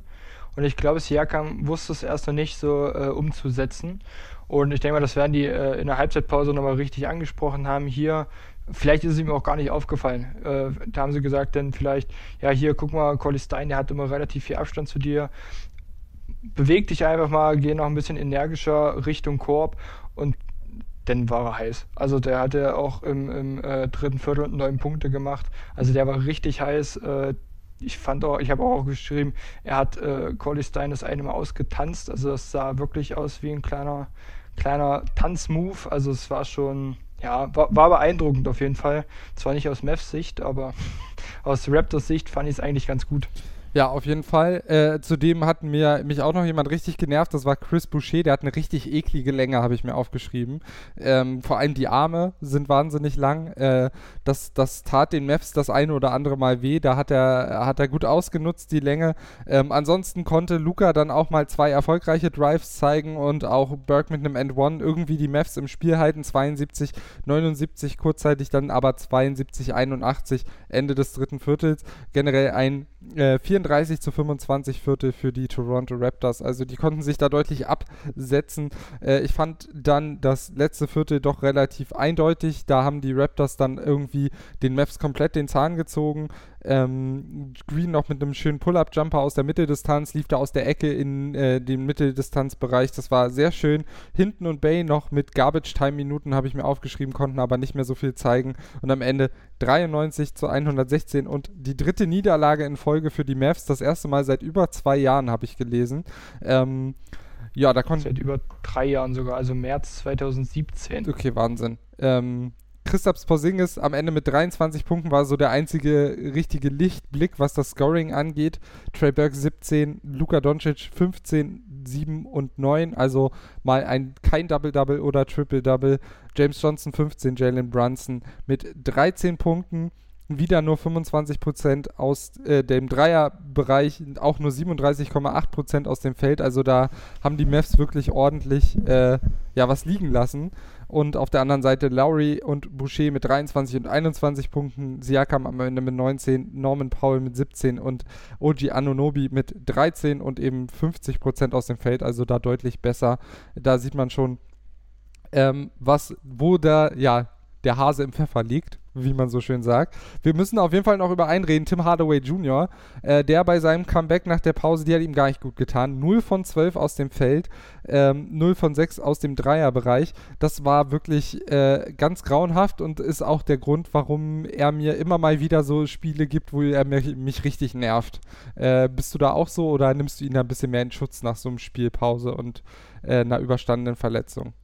Und ich glaube, Siakam wusste es erst noch nicht so äh, umzusetzen. Und ich denke mal, das werden die äh, in der Halbzeitpause nochmal richtig angesprochen haben. Hier, vielleicht ist es ihm auch gar nicht aufgefallen. Äh, da haben sie gesagt, denn vielleicht, ja, hier, guck mal, Colistein, der hat immer relativ viel Abstand zu dir. Beweg dich einfach mal, geh noch ein bisschen energischer Richtung Korb und dann war er heiß. Also der hatte auch im, im äh, dritten Viertel neun Punkte gemacht. Also der war richtig heiß. Äh, ich fand auch, ich habe auch geschrieben, er hat äh, Collie Stein das eine Mal ausgetanzt. Also das sah wirklich aus wie ein kleiner, kleiner Tanzmove. Also es war schon, ja, war, war beeindruckend auf jeden Fall. Zwar nicht aus Mavs Sicht, aber [LAUGHS] aus Raptors Sicht fand ich es eigentlich ganz gut. Ja, auf jeden Fall. Äh, zudem hat mir mich auch noch jemand richtig genervt. Das war Chris Boucher. Der hat eine richtig eklige Länge, habe ich mir aufgeschrieben. Ähm, vor allem die Arme sind wahnsinnig lang. Äh, das, das tat den Mavs das eine oder andere Mal weh. Da hat er, hat er gut ausgenutzt, die Länge. Ähm, ansonsten konnte Luca dann auch mal zwei erfolgreiche Drives zeigen und auch Burke mit einem End One irgendwie die Mavs im Spiel halten. 72, 79 kurzzeitig, dann aber 72, 81 Ende des dritten Viertels. Generell ein äh, 34 zu 25 Viertel für die Toronto Raptors. Also die konnten sich da deutlich absetzen. Äh, ich fand dann das letzte Viertel doch relativ eindeutig. Da haben die Raptors dann irgendwie den Mavs komplett den Zahn gezogen. Ähm, Green noch mit einem schönen Pull-Up-Jumper aus der Mitteldistanz, lief da aus der Ecke in äh, den Mitteldistanzbereich. Das war sehr schön. Hinten und Bay noch mit Garbage-Time-Minuten habe ich mir aufgeschrieben, konnten aber nicht mehr so viel zeigen. Und am Ende 93 zu 116 und die dritte Niederlage in Folge für die Mavs. Das erste Mal seit über zwei Jahren habe ich gelesen. Ähm, ja, da konnte. Seit über drei Jahren sogar, also März 2017. Okay, Wahnsinn. Ähm, Christaps Porzingis am Ende mit 23 Punkten war so der einzige richtige Lichtblick, was das Scoring angeht. Trey Burke 17, Luka Doncic 15, 7 und 9, also mal ein kein Double-Double oder Triple-Double. James Johnson 15, Jalen Brunson mit 13 Punkten wieder nur 25% aus äh, dem Dreierbereich, auch nur 37,8% aus dem Feld. Also da haben die Mavs wirklich ordentlich äh, ja, was liegen lassen. Und auf der anderen Seite Lowry und Boucher mit 23 und 21 Punkten, Siakam am Ende mit 19, Norman Powell mit 17 und Oji Anunobi mit 13 und eben 50% aus dem Feld. Also da deutlich besser. Da sieht man schon, ähm, was, wo da, ja, der Hase im Pfeffer liegt wie man so schön sagt. Wir müssen auf jeden Fall noch über einen reden, Tim Hardaway Jr., äh, der bei seinem Comeback nach der Pause, die hat ihm gar nicht gut getan. 0 von 12 aus dem Feld, ähm, 0 von 6 aus dem Dreierbereich. Das war wirklich äh, ganz grauenhaft und ist auch der Grund, warum er mir immer mal wieder so Spiele gibt, wo er mich, mich richtig nervt. Äh, bist du da auch so oder nimmst du ihn ein bisschen mehr in Schutz nach so einem Spielpause und äh, einer überstandenen Verletzung?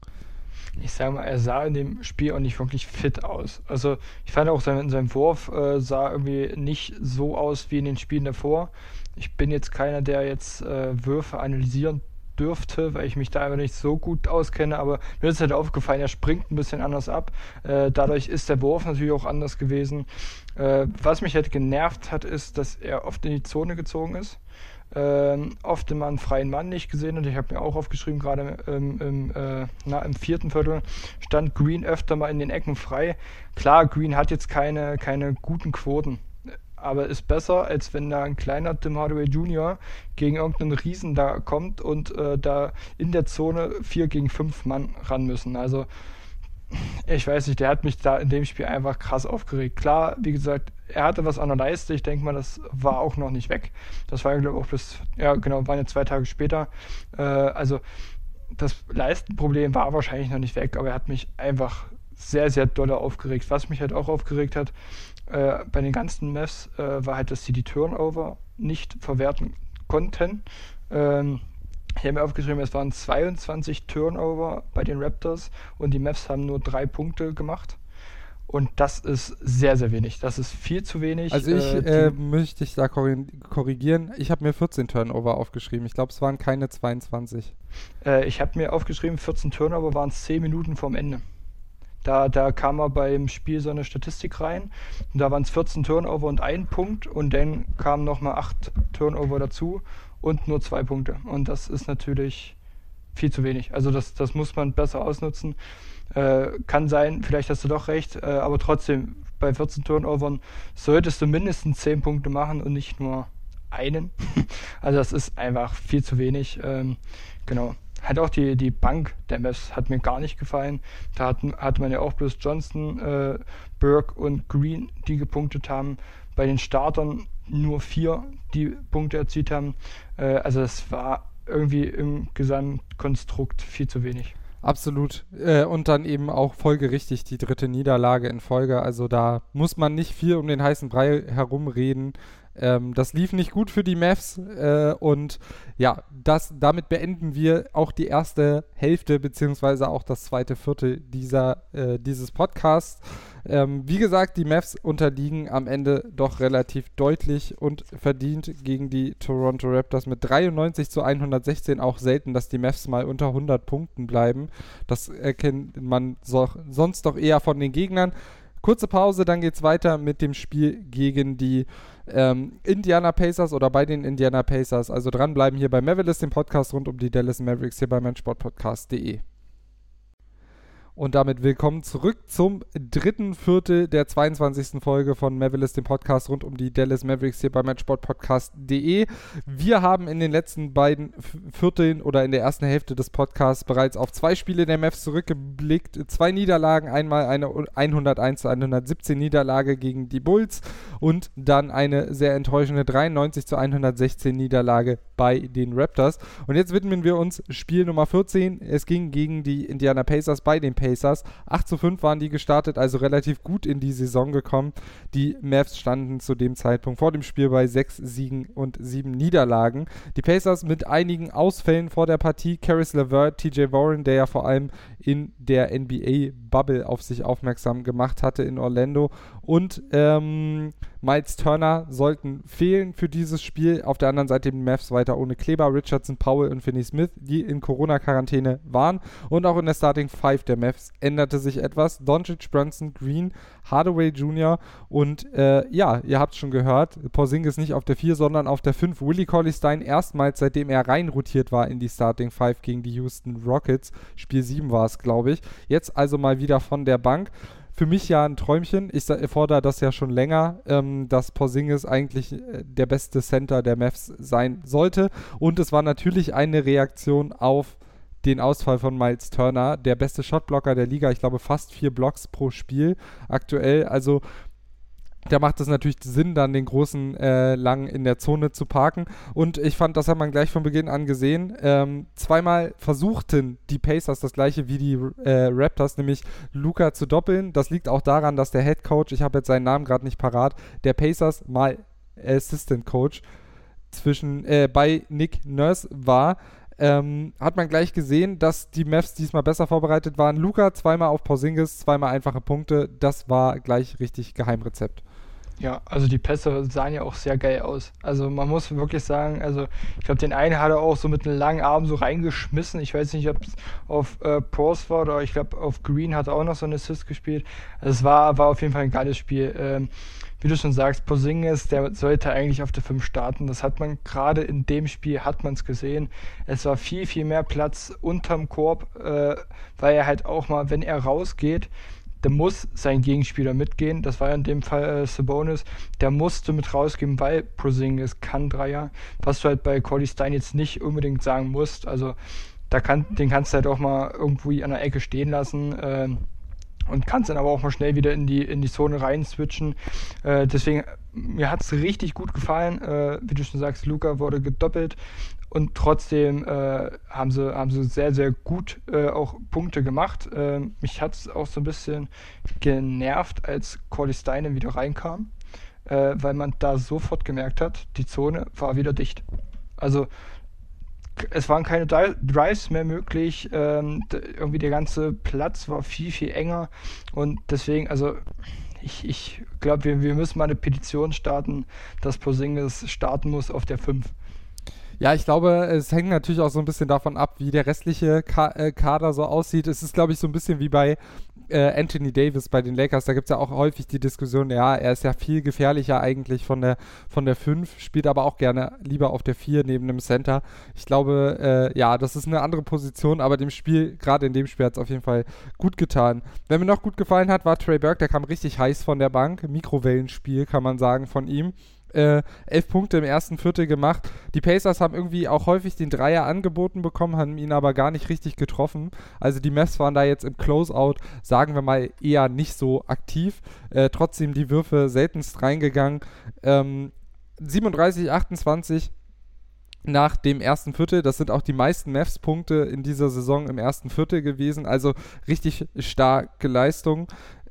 Ich sage mal, er sah in dem Spiel auch nicht wirklich fit aus. Also ich fand auch sein, sein Wurf äh, sah irgendwie nicht so aus wie in den Spielen davor. Ich bin jetzt keiner, der jetzt äh, Würfe analysieren dürfte, weil ich mich da einfach nicht so gut auskenne, aber mir ist halt aufgefallen, er springt ein bisschen anders ab. Äh, dadurch ist der Wurf natürlich auch anders gewesen. Äh, was mich halt genervt hat, ist, dass er oft in die Zone gezogen ist. Ähm, oft immer einen freien Mann nicht gesehen und ich habe mir auch aufgeschrieben, gerade im, im, äh, im vierten Viertel stand Green öfter mal in den Ecken frei. Klar, Green hat jetzt keine, keine guten Quoten, aber ist besser, als wenn da ein kleiner Tim Hardaway Jr. gegen irgendeinen Riesen da kommt und äh, da in der Zone 4 gegen 5 Mann ran müssen. Also ich weiß nicht, der hat mich da in dem Spiel einfach krass aufgeregt. Klar, wie gesagt, er hatte was an der Leiste. Ich denke mal, das war auch noch nicht weg. Das war glaube ich, auch bis, ja, genau, waren ja zwei Tage später. Äh, also, das Leistenproblem war wahrscheinlich noch nicht weg, aber er hat mich einfach sehr, sehr doll aufgeregt. Was mich halt auch aufgeregt hat, äh, bei den ganzen Mavs, äh, war halt, dass sie die Turnover nicht verwerten konnten. Ähm, ich habe mir aufgeschrieben, es waren 22 Turnover bei den Raptors und die Mavs haben nur drei Punkte gemacht. Und das ist sehr, sehr wenig. Das ist viel zu wenig. Also ich äh, äh, möchte dich da korrigieren. Ich habe mir 14 Turnover aufgeschrieben. Ich glaube, es waren keine 22. Äh, ich habe mir aufgeschrieben, 14 Turnover waren 10 Minuten vorm Ende. Da, da kam er beim Spiel so eine Statistik rein. Und da waren es 14 Turnover und ein Punkt. Und dann kamen nochmal 8 Turnover dazu und nur zwei Punkte. Und das ist natürlich viel zu wenig. Also das, das muss man besser ausnutzen. Äh, kann sein, vielleicht hast du doch recht, äh, aber trotzdem, bei 14 Turnovern solltest du mindestens 10 Punkte machen und nicht nur einen. [LAUGHS] also das ist einfach viel zu wenig. Ähm, genau. Hat auch die, die Bank der Mavs hat mir gar nicht gefallen. Da hat, hatte man ja auch bloß Johnson, äh, Burke und Green, die gepunktet haben. Bei den Startern nur vier, die Punkte erzielt haben. Äh, also es war irgendwie im Gesamtkonstrukt viel zu wenig. Absolut. Äh, und dann eben auch folgerichtig die dritte Niederlage in Folge. Also da muss man nicht viel um den heißen Brei herumreden. Ähm, das lief nicht gut für die Mavs äh, und ja, das, damit beenden wir auch die erste Hälfte beziehungsweise auch das zweite Viertel dieser, äh, dieses Podcasts. Ähm, wie gesagt, die Mavs unterliegen am Ende doch relativ deutlich und verdient gegen die Toronto Raptors mit 93 zu 116. Auch selten, dass die Mavs mal unter 100 Punkten bleiben. Das erkennt man so, sonst doch eher von den Gegnern. Kurze Pause, dann geht es weiter mit dem Spiel gegen die ähm, Indiana Pacers oder bei den Indiana Pacers. Also dranbleiben hier bei Mavericks, dem Podcast rund um die Dallas Mavericks hier bei meinsportpodcast.de. Und damit willkommen zurück zum dritten Viertel der 22. Folge von Mavericks, dem Podcast rund um die Dallas Mavericks hier bei matchsportpodcast.de. Wir haben in den letzten beiden Vierteln oder in der ersten Hälfte des Podcasts bereits auf zwei Spiele der Mavs zurückgeblickt. Zwei Niederlagen, einmal eine 101 zu 117 Niederlage gegen die Bulls und dann eine sehr enttäuschende 93 zu 116 Niederlage bei den Raptors. Und jetzt widmen wir uns Spiel Nummer 14. Es ging gegen die Indiana Pacers bei den Pacers Pacers. 8 zu 5 waren die gestartet, also relativ gut in die Saison gekommen. Die Mavs standen zu dem Zeitpunkt vor dem Spiel bei 6 Siegen und 7 Niederlagen. Die Pacers mit einigen Ausfällen vor der Partie. Caris LeVert, TJ Warren, der ja vor allem in der NBA-Bubble auf sich aufmerksam gemacht hatte in Orlando. Und ähm, Miles Turner sollten fehlen für dieses Spiel. Auf der anderen Seite die Mavs weiter ohne Kleber, Richardson, Powell und Finney Smith, die in Corona-Quarantäne waren. Und auch in der Starting Five der Mavs änderte sich etwas. Doncic, Brunson, Green, Hardaway Jr. und äh, ja, ihr habt schon gehört, Porzingis nicht auf der 4, sondern auf der 5. Willie Colley Stein erstmals, seitdem er rein rotiert war in die Starting Five gegen die Houston Rockets. Spiel 7 war es, glaube ich. Jetzt also mal wieder von der Bank für mich ja ein Träumchen. Ich fordere das ja schon länger, ähm, dass Porzingis eigentlich äh, der beste Center der Mavs sein sollte. Und es war natürlich eine Reaktion auf den Ausfall von Miles Turner, der beste Shotblocker der Liga. Ich glaube, fast vier Blocks pro Spiel aktuell. Also da macht es natürlich Sinn, dann den großen äh, lang in der Zone zu parken. Und ich fand, das hat man gleich von Beginn an gesehen. Ähm, zweimal versuchten die Pacers das gleiche wie die äh, Raptors, nämlich Luca zu doppeln. Das liegt auch daran, dass der Head Coach, ich habe jetzt seinen Namen gerade nicht parat, der Pacers mal Assistant Coach zwischen äh, bei Nick Nurse war. Ähm, hat man gleich gesehen, dass die Mavs diesmal besser vorbereitet waren. Luca zweimal auf Porzingis, zweimal einfache Punkte. Das war gleich richtig Geheimrezept. Ja, also die Pässe sahen ja auch sehr geil aus. Also man muss wirklich sagen, also ich glaube, den einen hat er auch so mit einem langen Arm so reingeschmissen. Ich weiß nicht, ob es auf äh, Pros war oder ich glaube auf Green hat er auch noch so einen Assist gespielt. Also es war, war auf jeden Fall ein geiles Spiel. Ähm, wie du schon sagst, Posingis, der sollte eigentlich auf der 5 starten. Das hat man gerade in dem Spiel, hat man es gesehen. Es war viel, viel mehr Platz unterm Korb, äh, weil er halt auch mal, wenn er rausgeht, da muss sein Gegenspieler mitgehen. Das war in dem Fall äh, Sabonis. Der musste mit rausgehen, weil Prosingis kann Dreier. Was du halt bei Cody Stein jetzt nicht unbedingt sagen musst. Also da kann, den kannst du halt auch mal irgendwie an der Ecke stehen lassen. Äh, und kannst dann aber auch mal schnell wieder in die, in die Zone rein switchen. Äh, deswegen, mir hat es richtig gut gefallen. Äh, wie du schon sagst, Luca wurde gedoppelt und trotzdem äh, haben, sie, haben sie sehr, sehr gut äh, auch Punkte gemacht. Äh, mich hat es auch so ein bisschen genervt, als Corley Steinem wieder reinkam, äh, weil man da sofort gemerkt hat, die Zone war wieder dicht. Also es waren keine Drives mehr möglich, ähm, irgendwie der ganze Platz war viel, viel enger und deswegen, also ich, ich glaube, wir, wir müssen mal eine Petition starten, dass Posingis starten muss auf der 5. Ja, ich glaube, es hängt natürlich auch so ein bisschen davon ab, wie der restliche Ka äh, Kader so aussieht. Es ist, glaube ich, so ein bisschen wie bei äh, Anthony Davis bei den Lakers. Da gibt es ja auch häufig die Diskussion, ja, er ist ja viel gefährlicher eigentlich von der, von der 5, spielt aber auch gerne lieber auf der 4 neben dem Center. Ich glaube, äh, ja, das ist eine andere Position, aber dem Spiel, gerade in dem Spiel hat es auf jeden Fall gut getan. Wer mir noch gut gefallen hat, war Trey Burke, der kam richtig heiß von der Bank. Mikrowellenspiel, kann man sagen, von ihm äh, elf Punkte im ersten Viertel gemacht. Die Pacers haben irgendwie auch häufig den Dreier angeboten bekommen, haben ihn aber gar nicht richtig getroffen. Also die Mavs waren da jetzt im Closeout, sagen wir mal, eher nicht so aktiv. Äh, trotzdem die Würfe seltenst reingegangen. Ähm, 37, 28 nach dem ersten Viertel. Das sind auch die meisten Mavs-Punkte in dieser Saison im ersten Viertel gewesen. Also richtig starke Leistung.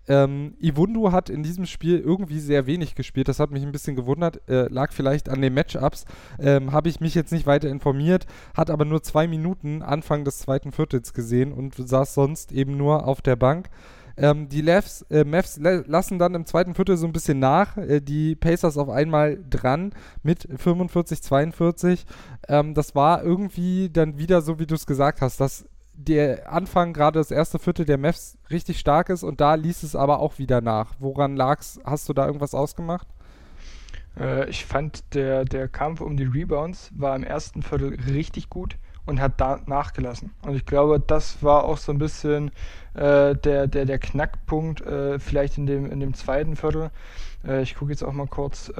Ähm, Iwundu hat in diesem Spiel irgendwie sehr wenig gespielt. Das hat mich ein bisschen gewundert. Äh, lag vielleicht an den Matchups. Ähm, Habe ich mich jetzt nicht weiter informiert. Hat aber nur zwei Minuten Anfang des zweiten Viertels gesehen und saß sonst eben nur auf der Bank. Ähm, die Lefs, äh, Mavs lassen dann im zweiten Viertel so ein bisschen nach. Äh, die Pacers auf einmal dran mit 45, 42. Ähm, das war irgendwie dann wieder so, wie du es gesagt hast, dass der Anfang, gerade das erste Viertel der Mavs richtig stark ist und da ließ es aber auch wieder nach. Woran lag's? Hast du da irgendwas ausgemacht? Äh, ich fand, der, der Kampf um die Rebounds war im ersten Viertel richtig gut und hat da nachgelassen. Und ich glaube, das war auch so ein bisschen äh, der, der, der Knackpunkt, äh, vielleicht in dem, in dem zweiten Viertel. Äh, ich gucke jetzt auch mal kurz.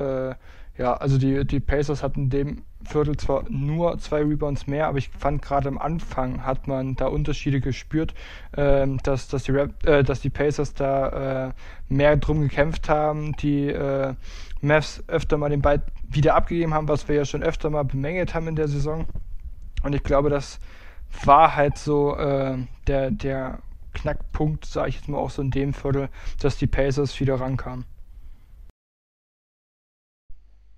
Ja, also die, die Pacers hatten dem Viertel zwar nur zwei Rebounds mehr, aber ich fand gerade am Anfang hat man da Unterschiede gespürt, äh, dass, dass, die Rap, äh, dass die Pacers da äh, mehr drum gekämpft haben, die äh, Mavs öfter mal den Ball wieder abgegeben haben, was wir ja schon öfter mal bemängelt haben in der Saison. Und ich glaube, das war halt so äh, der, der Knackpunkt, sage ich jetzt mal auch so in dem Viertel, dass die Pacers wieder rankamen.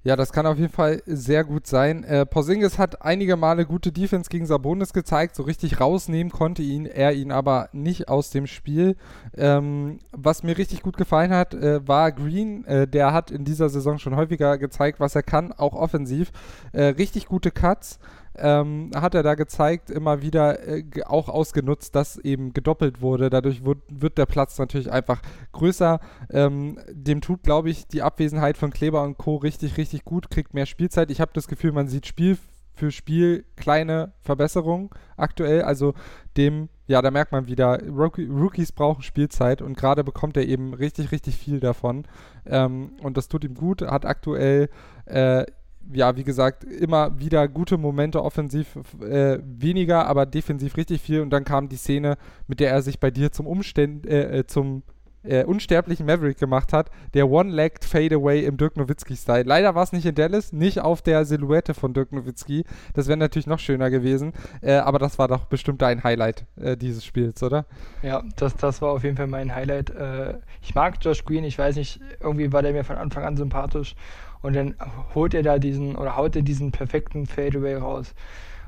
Ja, das kann auf jeden Fall sehr gut sein. Äh, Porzingis hat einige Male gute Defense gegen Sabonis gezeigt. So richtig rausnehmen konnte ihn, er ihn aber nicht aus dem Spiel. Ähm, was mir richtig gut gefallen hat, äh, war Green. Äh, der hat in dieser Saison schon häufiger gezeigt, was er kann, auch offensiv. Äh, richtig gute Cuts ähm, hat er da gezeigt, immer wieder äh, auch ausgenutzt, dass eben gedoppelt wurde. Dadurch wird, wird der Platz natürlich einfach größer. Ähm, dem tut, glaube ich, die Abwesenheit von Kleber und Co. richtig, richtig gut, kriegt mehr Spielzeit. Ich habe das Gefühl, man sieht Spiel für Spiel kleine Verbesserungen aktuell. Also dem, ja, da merkt man wieder, Rookies brauchen Spielzeit und gerade bekommt er eben richtig, richtig viel davon. Ähm, und das tut ihm gut, hat aktuell äh, ja, wie gesagt, immer wieder gute Momente offensiv äh, weniger, aber defensiv richtig viel. Und dann kam die Szene, mit der er sich bei dir zum Umständ, äh, äh zum äh, unsterblichen Maverick gemacht hat, der One-Legged Fadeaway im Dirk Nowitzki-Style. Leider war es nicht in Dallas, nicht auf der Silhouette von Dirk Nowitzki. Das wäre natürlich noch schöner gewesen, äh, aber das war doch bestimmt dein Highlight äh, dieses Spiels, oder? Ja, das, das war auf jeden Fall mein Highlight. Äh, ich mag Josh Green, ich weiß nicht, irgendwie war der mir von Anfang an sympathisch und dann holt er da diesen oder haut er diesen perfekten Fadeaway raus.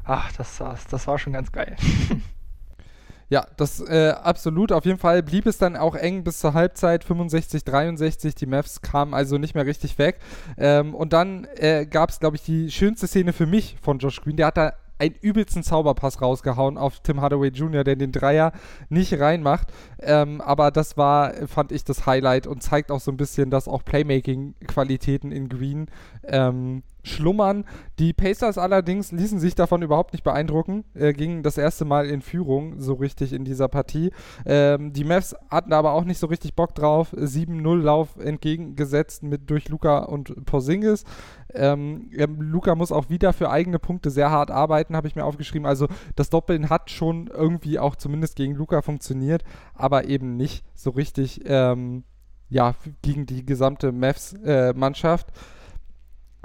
Ach, das, das, das war schon ganz geil. [LAUGHS] Ja, das äh, absolut. Auf jeden Fall blieb es dann auch eng bis zur Halbzeit 65, 63. Die Mavs kamen also nicht mehr richtig weg. Ähm, und dann äh, gab es, glaube ich, die schönste Szene für mich von Josh Green. Der hat da einen übelsten Zauberpass rausgehauen auf Tim Hardaway Jr., der den Dreier nicht reinmacht. Ähm, aber das war, fand ich, das Highlight und zeigt auch so ein bisschen, dass auch Playmaking-Qualitäten in Green ähm, schlummern. Die Pacers allerdings ließen sich davon überhaupt nicht beeindrucken, äh, gingen das erste Mal in Führung so richtig in dieser Partie. Ähm, die Mavs hatten aber auch nicht so richtig Bock drauf. 7-0-Lauf entgegengesetzt mit durch Luca und Porzingis. Ähm, Luca muss auch wieder für eigene Punkte sehr hart arbeiten, habe ich mir aufgeschrieben. Also das Doppeln hat schon irgendwie auch zumindest gegen Luca funktioniert, aber eben nicht so richtig ähm, ja, gegen die gesamte Mavs-Mannschaft. Äh,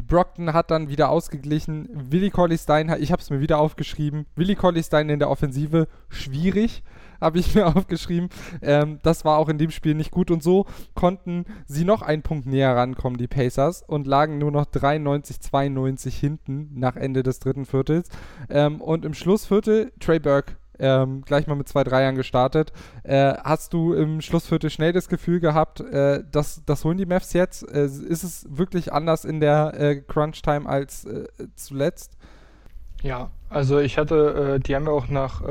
Brockton hat dann wieder ausgeglichen. Willi Colley Stein, ich habe es mir wieder aufgeschrieben. Willi Colley Stein in der Offensive schwierig, [LAUGHS] habe ich mir aufgeschrieben. Ähm, das war auch in dem Spiel nicht gut und so konnten sie noch einen Punkt näher rankommen, die Pacers, und lagen nur noch 93-92 hinten nach Ende des dritten Viertels. Ähm, und im Schlussviertel Trey Burke ähm, gleich mal mit zwei Dreiern gestartet. Äh, hast du im Schlussviertel schnell das Gefühl gehabt, äh, dass das holen die Mavs jetzt? Äh, ist es wirklich anders in der äh, Crunch-Time als äh, zuletzt? Ja, also ich hatte, äh, die haben ja auch nach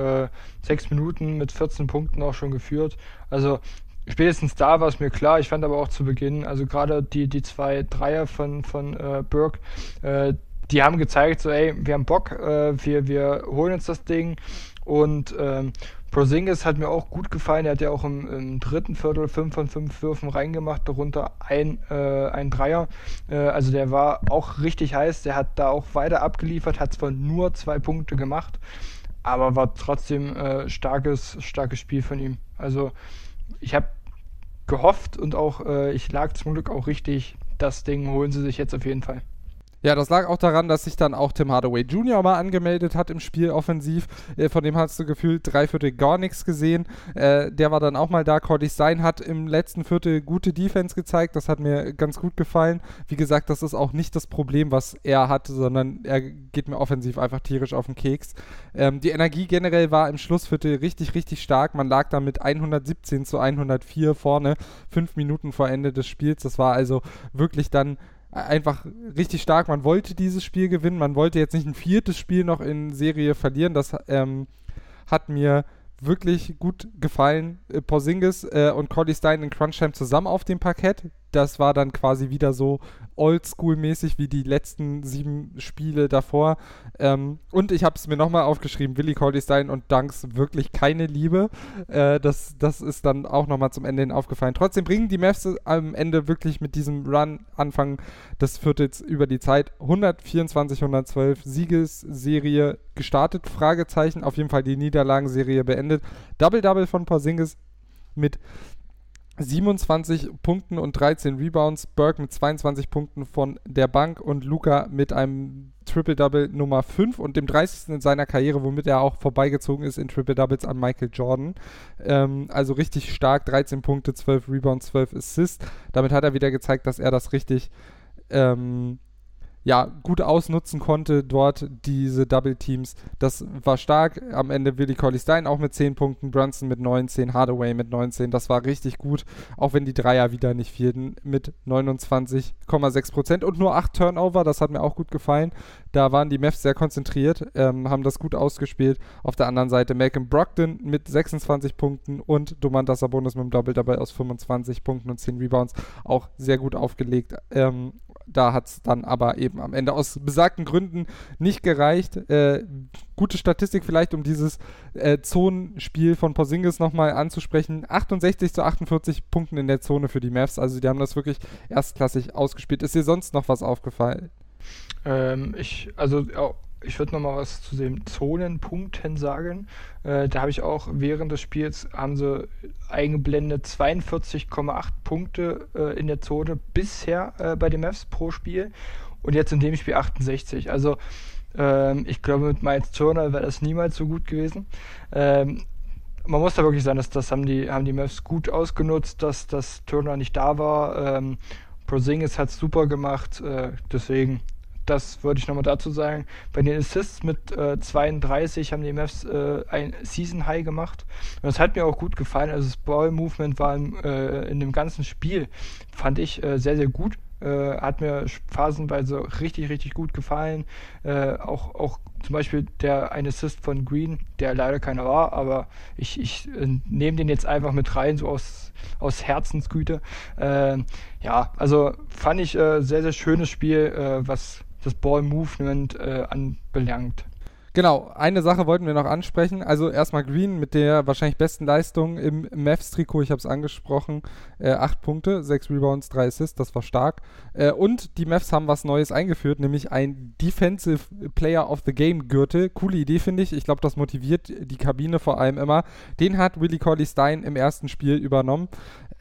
sechs Minuten mit 14 Punkten auch schon geführt. Also spätestens da war es mir klar. Ich fand aber auch zu Beginn, also gerade die, die zwei Dreier von, von Burke, die haben gezeigt, so ey, wir haben Bock, wir, wir holen uns das Ding und ähm, Prozingis hat mir auch gut gefallen. Er hat ja auch im, im, dritten Viertel 5 von 5 Würfen reingemacht, darunter ein, äh, ein Dreier. Äh, also der war auch richtig heiß. Der hat da auch weiter abgeliefert, hat zwar nur zwei Punkte gemacht, aber war trotzdem äh, starkes, starkes Spiel von ihm. Also ich habe gehofft und auch äh, ich lag zum Glück auch richtig. Das Ding holen sie sich jetzt auf jeden Fall. Ja, das lag auch daran, dass sich dann auch Tim Hardaway Jr. mal angemeldet hat im Spiel offensiv. Äh, von dem hast du gefühlt drei Viertel gar nichts gesehen. Äh, der war dann auch mal da. Cody Stein hat im letzten Viertel gute Defense gezeigt. Das hat mir ganz gut gefallen. Wie gesagt, das ist auch nicht das Problem, was er hat, sondern er geht mir offensiv einfach tierisch auf den Keks. Ähm, die Energie generell war im Schlussviertel richtig, richtig stark. Man lag da mit 117 zu 104 vorne, fünf Minuten vor Ende des Spiels. Das war also wirklich dann einfach richtig stark. Man wollte dieses Spiel gewinnen. Man wollte jetzt nicht ein viertes Spiel noch in Serie verlieren. Das ähm, hat mir wirklich gut gefallen. Äh, Porzingis äh, und Cody Stein in Crunchtime zusammen auf dem Parkett. Das war dann quasi wieder so oldschool-mäßig wie die letzten sieben Spiele davor. Ähm, und ich habe es mir nochmal aufgeschrieben, Willi Coldistein und Dunks wirklich keine Liebe. Äh, das, das ist dann auch nochmal zum Ende hin aufgefallen. Trotzdem bringen die Mavs am Ende wirklich mit diesem Run Anfang des Viertels über die Zeit 124, 112 Siegesserie gestartet, Fragezeichen, auf jeden Fall die Niederlagenserie beendet. Double-Double von Porzingis mit 27 Punkten und 13 Rebounds, Burke mit 22 Punkten von der Bank und Luca mit einem Triple-Double Nummer 5 und dem 30. in seiner Karriere, womit er auch vorbeigezogen ist in Triple-Doubles an Michael Jordan. Ähm, also richtig stark, 13 Punkte, 12 Rebounds, 12 Assists. Damit hat er wieder gezeigt, dass er das richtig ähm, ja, gut ausnutzen konnte, dort diese Double Teams. Das war stark. Am Ende Willi Colley Stein auch mit 10 Punkten, Brunson mit 19, Hardaway mit 19. Das war richtig gut, auch wenn die Dreier wieder nicht fehlten, mit 29,6 Prozent und nur 8 Turnover. Das hat mir auch gut gefallen. Da waren die Mavs sehr konzentriert, ähm, haben das gut ausgespielt. Auf der anderen Seite Malcolm Brogdon mit 26 Punkten und Domantas Sabonis mit einem Double dabei aus 25 Punkten und 10 Rebounds auch sehr gut aufgelegt. Ähm, da hat es dann aber eben am Ende aus besagten Gründen nicht gereicht. Äh, gute Statistik vielleicht, um dieses äh, Zonenspiel von Porzingis nochmal anzusprechen. 68 zu 48 Punkten in der Zone für die Mavs. Also die haben das wirklich erstklassig ausgespielt. Ist dir sonst noch was aufgefallen? Ähm, ich, also ich würde noch mal was zu den Zonenpunkten sagen. Äh, da habe ich auch während des Spiels haben sie eingeblendet 42,8 Punkte äh, in der Zone bisher äh, bei den Mavs pro Spiel und jetzt in dem Spiel 68. Also ähm, ich glaube mit Miles Turner wäre das niemals so gut gewesen. Ähm, man muss da wirklich sagen, dass das haben die haben die Mavs gut ausgenutzt, dass das Turner nicht da war. Ähm, Prozingis hat super gemacht, äh, deswegen das wollte ich nochmal dazu sagen. Bei den Assists mit äh, 32 haben die Mavs äh, ein Season High gemacht. Und das hat mir auch gut gefallen. Also das Ball Movement war im, äh, in dem ganzen Spiel, fand ich äh, sehr, sehr gut. Äh, hat mir phasenweise richtig, richtig gut gefallen. Äh, auch, auch zum Beispiel der ein Assist von Green, der leider keiner war, aber ich, ich nehme den jetzt einfach mit rein, so aus, aus Herzensgüte. ja, also fand ich sehr, sehr schönes Spiel, was das Ball-Movement äh, anbelangt. Genau, eine Sache wollten wir noch ansprechen. Also erstmal Green mit der wahrscheinlich besten Leistung im Mavs-Trikot, ich habe es angesprochen. Äh, acht Punkte, sechs Rebounds, drei Assists, das war stark. Äh, und die Mavs haben was Neues eingeführt, nämlich ein Defensive Player of the Game Gürtel. Coole Idee, finde ich. Ich glaube, das motiviert die Kabine vor allem immer. Den hat Willie Corley Stein im ersten Spiel übernommen.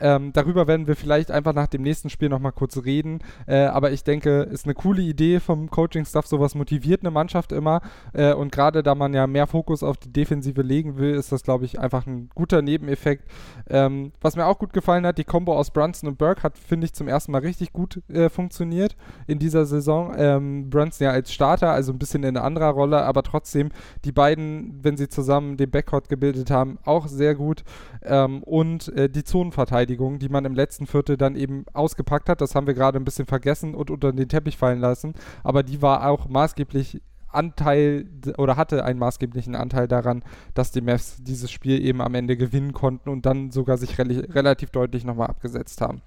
Ähm, darüber werden wir vielleicht einfach nach dem nächsten Spiel nochmal kurz reden. Äh, aber ich denke, ist eine coole Idee vom Coaching-Staff. Sowas motiviert eine Mannschaft immer. Äh, und gerade da man ja mehr Fokus auf die Defensive legen will, ist das, glaube ich, einfach ein guter Nebeneffekt. Ähm, was mir auch gut gefallen hat, die Combo aus Brunson und Burke hat, finde ich, zum ersten Mal richtig gut äh, funktioniert in dieser Saison. Ähm, Brunson ja als Starter, also ein bisschen in anderer Rolle, aber trotzdem die beiden, wenn sie zusammen den Backcourt gebildet haben, auch sehr gut. Ähm, und äh, die Zonenverteidigung Verteidigung, die man im letzten Viertel dann eben ausgepackt hat. Das haben wir gerade ein bisschen vergessen und unter den Teppich fallen lassen. Aber die war auch maßgeblich Anteil oder hatte einen maßgeblichen Anteil daran, dass die Mavs dieses Spiel eben am Ende gewinnen konnten und dann sogar sich re relativ deutlich nochmal abgesetzt haben.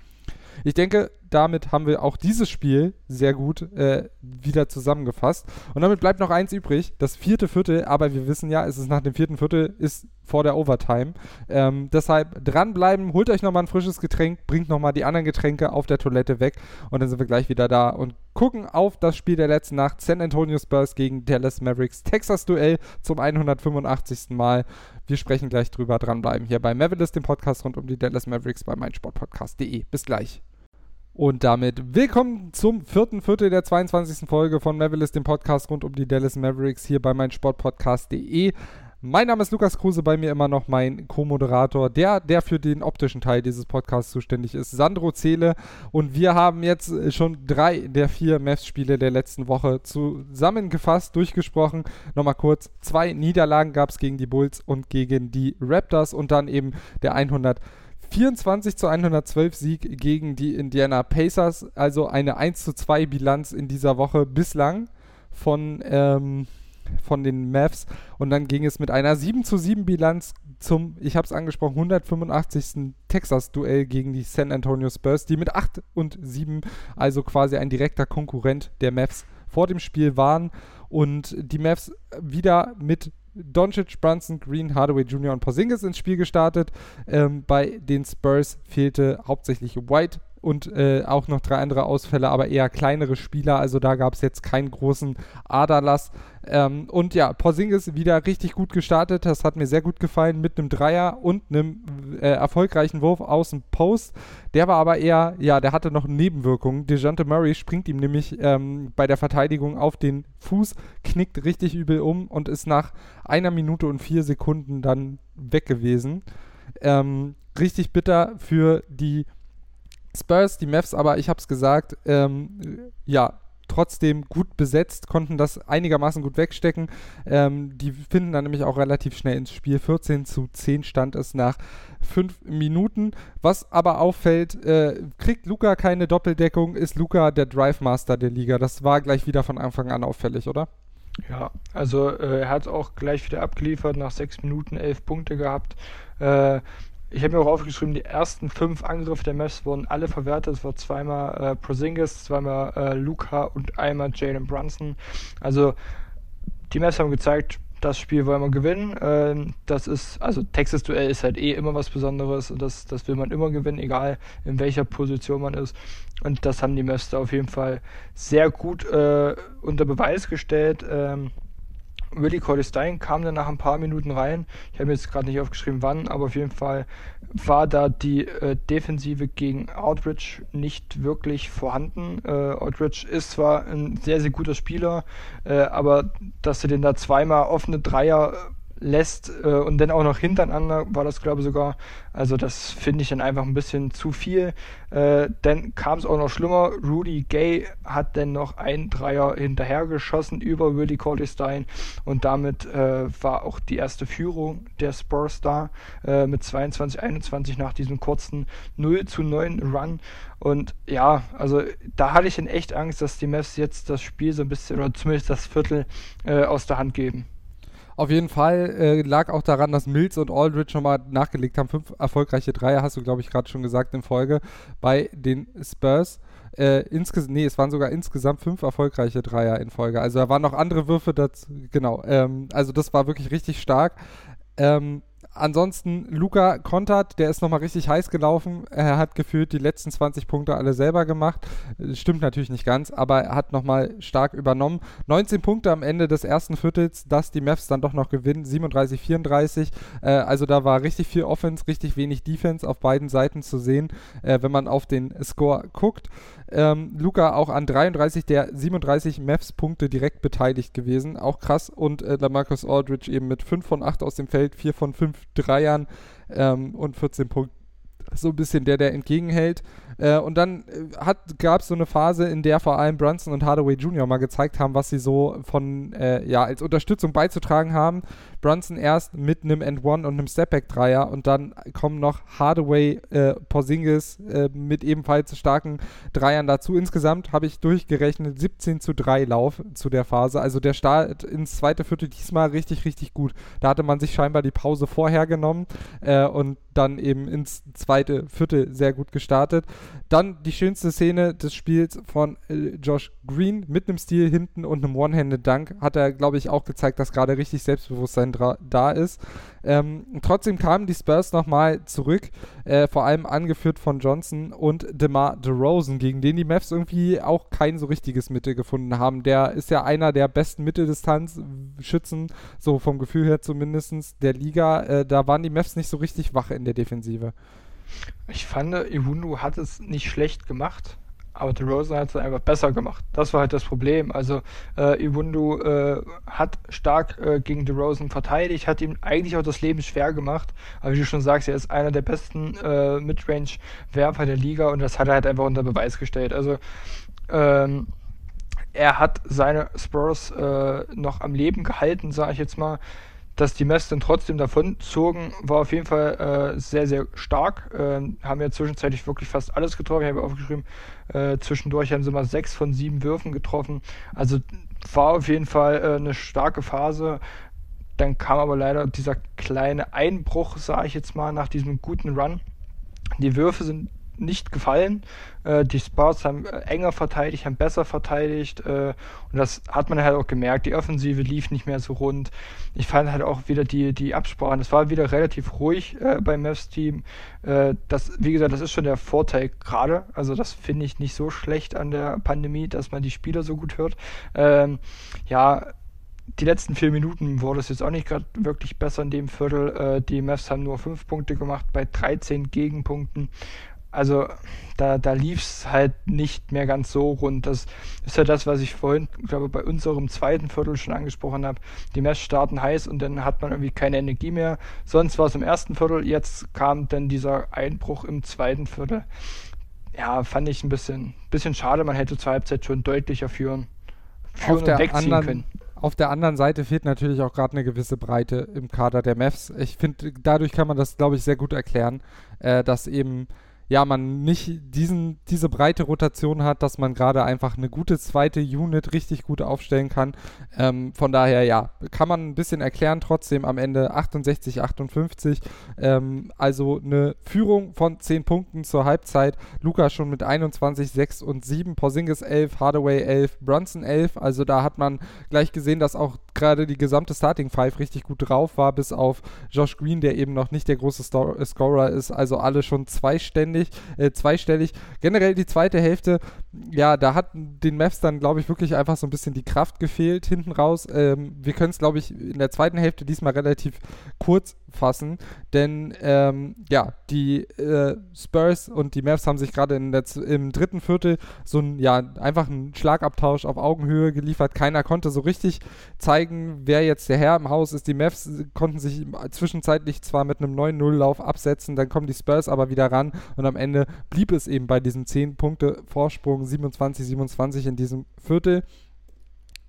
Ich denke, damit haben wir auch dieses Spiel sehr gut äh, wieder zusammengefasst. Und damit bleibt noch eins übrig, das vierte Viertel, aber wir wissen ja, es ist nach dem vierten Viertel, ist vor der Overtime. Ähm, deshalb dranbleiben, holt euch nochmal ein frisches Getränk, bringt nochmal die anderen Getränke auf der Toilette weg und dann sind wir gleich wieder da und gucken auf das Spiel der letzten Nacht. San Antonio Spurs gegen Dallas Mavericks. Texas Duell zum 185. Mal. Wir sprechen gleich drüber. Dranbleiben hier bei Mavericks, dem Podcast rund um die Dallas Mavericks bei meinsportpodcast.de. Bis gleich. Und damit willkommen zum vierten Viertel der 22. Folge von Mavericks, dem Podcast rund um die Dallas Mavericks hier bei meinsportpodcast.de. Mein Name ist Lukas Kruse, bei mir immer noch mein Co-Moderator, der, der für den optischen Teil dieses Podcasts zuständig ist, Sandro Zele. Und wir haben jetzt schon drei der vier Mavs-Spiele der letzten Woche zusammengefasst, durchgesprochen. Nochmal kurz, zwei Niederlagen gab es gegen die Bulls und gegen die Raptors und dann eben der 124 zu 112 Sieg gegen die Indiana Pacers, also eine 1 zu 2 Bilanz in dieser Woche bislang von ähm, von den Mavs. Und dann ging es mit einer 7 zu 7 Bilanz zum, ich habe es angesprochen, 185. Texas-Duell gegen die San Antonio Spurs, die mit 8 und 7, also quasi ein direkter Konkurrent der Mavs vor dem Spiel waren. Und die Mavs wieder mit Doncic, Brunson, Green, Hardaway Jr. und Porzingis ins Spiel gestartet. Ähm, bei den Spurs fehlte hauptsächlich White und äh, auch noch drei andere Ausfälle, aber eher kleinere Spieler. Also da gab es jetzt keinen großen Aderlass. Ähm, und ja, Porzingis wieder richtig gut gestartet. Das hat mir sehr gut gefallen mit einem Dreier und einem äh, erfolgreichen Wurf aus dem Post. Der war aber eher, ja, der hatte noch Nebenwirkungen. DeJounte Murray springt ihm nämlich ähm, bei der Verteidigung auf den Fuß, knickt richtig übel um und ist nach einer Minute und vier Sekunden dann weg gewesen. Ähm, richtig bitter für die Spurs, die Mavs, aber ich habe es gesagt, ähm, ja, trotzdem gut besetzt, konnten das einigermaßen gut wegstecken. Ähm, die finden dann nämlich auch relativ schnell ins Spiel. 14 zu 10 stand es nach 5 Minuten. Was aber auffällt, äh, kriegt Luca keine Doppeldeckung, ist Luca der Drive Master der Liga. Das war gleich wieder von Anfang an auffällig, oder? Ja, also äh, er hat auch gleich wieder abgeliefert, nach 6 Minuten 11 Punkte gehabt. Äh, ich habe mir auch aufgeschrieben, die ersten fünf Angriffe der Mavs wurden alle verwertet. Es war zweimal äh, Prozingis, zweimal äh, Luca und einmal Jalen Brunson. Also die Mavs haben gezeigt, das Spiel wollen wir gewinnen. Ähm, das ist, also Texas Duell ist halt eh immer was Besonderes und das, das will man immer gewinnen, egal in welcher Position man ist. Und das haben die Mavs da auf jeden Fall sehr gut äh, unter Beweis gestellt. Ähm, Willie Cordestein kam dann nach ein paar Minuten rein. Ich habe mir jetzt gerade nicht aufgeschrieben, wann, aber auf jeden Fall war da die äh, Defensive gegen Outridge nicht wirklich vorhanden. Äh, Outridge ist zwar ein sehr, sehr guter Spieler, äh, aber dass du den da zweimal offene Dreier lässt äh, und dann auch noch hintereinander war das glaube ich sogar. Also das finde ich dann einfach ein bisschen zu viel. Äh, dann kam es auch noch schlimmer. Rudy Gay hat dann noch ein Dreier hinterhergeschossen über Willie Corley-Stein und damit äh, war auch die erste Führung der Spurs da äh, mit 22, 21 nach diesem kurzen 0 zu 9 Run. Und ja, also da hatte ich in echt Angst, dass die Mavs jetzt das Spiel so ein bisschen oder zumindest das Viertel äh, aus der Hand geben. Auf jeden Fall äh, lag auch daran, dass Mills und Aldridge nochmal nachgelegt haben. Fünf erfolgreiche Dreier, hast du, glaube ich, gerade schon gesagt in Folge, bei den Spurs. Äh, insges nee, es waren sogar insgesamt fünf erfolgreiche Dreier in Folge. Also da waren noch andere Würfe dazu. Genau. Ähm, also das war wirklich richtig stark. Ähm, ansonsten Luca kontert, der ist nochmal richtig heiß gelaufen. Er hat gefühlt die letzten 20 Punkte alle selber gemacht. Stimmt natürlich nicht ganz, aber er hat nochmal stark übernommen. 19 Punkte am Ende des ersten Viertels, dass die Mavs dann doch noch gewinnen. 37, 34. Äh, also da war richtig viel Offense, richtig wenig Defense auf beiden Seiten zu sehen, äh, wenn man auf den Score guckt. Ähm, Luca auch an 33 der 37 Mavs-Punkte direkt beteiligt gewesen. Auch krass. Und äh, Lamarcus Aldridge eben mit 5 von 8 aus dem Feld, 4 von 5 Dreiern ähm, und 14 Punkten. So ein bisschen der, der entgegenhält. Äh, und dann äh, gab es so eine Phase, in der vor allem Brunson und Hardaway Jr. mal gezeigt haben, was sie so von, äh, ja, als Unterstützung beizutragen haben. Brunson erst mit einem End-One und einem Stepback-Dreier und dann kommen noch Hardaway, äh, Porzingis äh, mit ebenfalls starken Dreiern dazu. Insgesamt habe ich durchgerechnet 17 zu 3 Lauf zu der Phase. Also der Start ins zweite Viertel diesmal richtig, richtig gut. Da hatte man sich scheinbar die Pause vorher genommen äh, und dann eben ins zweite Viertel sehr gut gestartet. Dann die schönste Szene des Spiels von äh, Josh Green mit einem Stil hinten und einem One-Handed-Dunk hat er, glaube ich, auch gezeigt, dass gerade richtig Selbstbewusstsein da ist. Ähm, trotzdem kamen die Spurs nochmal zurück, äh, vor allem angeführt von Johnson und DeMar DeRozan, gegen den die Mavs irgendwie auch kein so richtiges Mitte gefunden haben. Der ist ja einer der besten Mitteldistanz-Schützen, so vom Gefühl her zumindest, der Liga. Äh, da waren die Mavs nicht so richtig wach in der Defensive. Ich fand, Iwundu hat es nicht schlecht gemacht, aber DeRozan hat es einfach besser gemacht. Das war halt das Problem. Also äh, Iwundu äh, hat stark äh, gegen DeRozan verteidigt, hat ihm eigentlich auch das Leben schwer gemacht. Aber wie du schon sagst, er ist einer der besten äh, Midrange-Werfer der Liga und das hat er halt einfach unter Beweis gestellt. Also ähm, er hat seine Spurs äh, noch am Leben gehalten, sage ich jetzt mal dass die Mets dann trotzdem davon zogen, war auf jeden Fall äh, sehr, sehr stark. Äh, haben ja zwischenzeitlich wirklich fast alles getroffen. Ich habe aufgeschrieben, äh, zwischendurch haben sie mal sechs von sieben Würfen getroffen. Also war auf jeden Fall äh, eine starke Phase. Dann kam aber leider dieser kleine Einbruch, sage ich jetzt mal, nach diesem guten Run. Die Würfe sind nicht gefallen. Äh, die Spurs haben äh, enger verteidigt, haben besser verteidigt äh, und das hat man halt auch gemerkt. Die Offensive lief nicht mehr so rund. Ich fand halt auch wieder die, die Absprachen. Es war wieder relativ ruhig äh, beim Mavs-Team. Äh, das, wie gesagt, das ist schon der Vorteil gerade. Also das finde ich nicht so schlecht an der Pandemie, dass man die Spieler so gut hört. Ähm, ja, die letzten vier Minuten wurde es jetzt auch nicht gerade wirklich besser in dem Viertel. Äh, die Mavs haben nur fünf Punkte gemacht bei 13 Gegenpunkten. Also da, da lief es halt nicht mehr ganz so rund. Das ist ja das, was ich vorhin, glaube bei unserem zweiten Viertel schon angesprochen habe. Die Mess starten heiß und dann hat man irgendwie keine Energie mehr. Sonst war es im ersten Viertel, jetzt kam dann dieser Einbruch im zweiten Viertel. Ja, fand ich ein bisschen, bisschen schade. Man hätte zur Halbzeit schon deutlicher führen, führen und wegziehen anderen, können. Auf der anderen Seite fehlt natürlich auch gerade eine gewisse Breite im Kader der Mavs. Ich finde, dadurch kann man das, glaube ich, sehr gut erklären, äh, dass eben ja, man nicht diesen, diese breite Rotation hat, dass man gerade einfach eine gute zweite Unit richtig gut aufstellen kann. Ähm, von daher, ja, kann man ein bisschen erklären, trotzdem am Ende 68, 58. Ähm, also eine Führung von 10 Punkten zur Halbzeit. Luca schon mit 21, 6 und 7, Porzingis 11, Hardaway 11, Brunson 11. Also da hat man gleich gesehen, dass auch gerade die gesamte Starting Five richtig gut drauf war, bis auf Josh Green, der eben noch nicht der große Stor Scorer ist. Also alle schon zweiständig, äh, zweistellig. Generell die zweite Hälfte, ja, da hat den Mavs dann, glaube ich, wirklich einfach so ein bisschen die Kraft gefehlt hinten raus. Ähm, wir können es, glaube ich, in der zweiten Hälfte diesmal relativ kurz fassen, denn ähm, ja, die äh, Spurs und die Mavs haben sich gerade im dritten Viertel so ein, ja, einfach einen Schlagabtausch auf Augenhöhe geliefert. Keiner konnte so richtig zeigen, wer jetzt der Herr im Haus ist. Die Mavs konnten sich zwischenzeitlich zwar mit einem 9-0-Lauf absetzen, dann kommen die Spurs aber wieder ran und am Ende blieb es eben bei diesem 10-Punkte-Vorsprung 27-27 in diesem Viertel.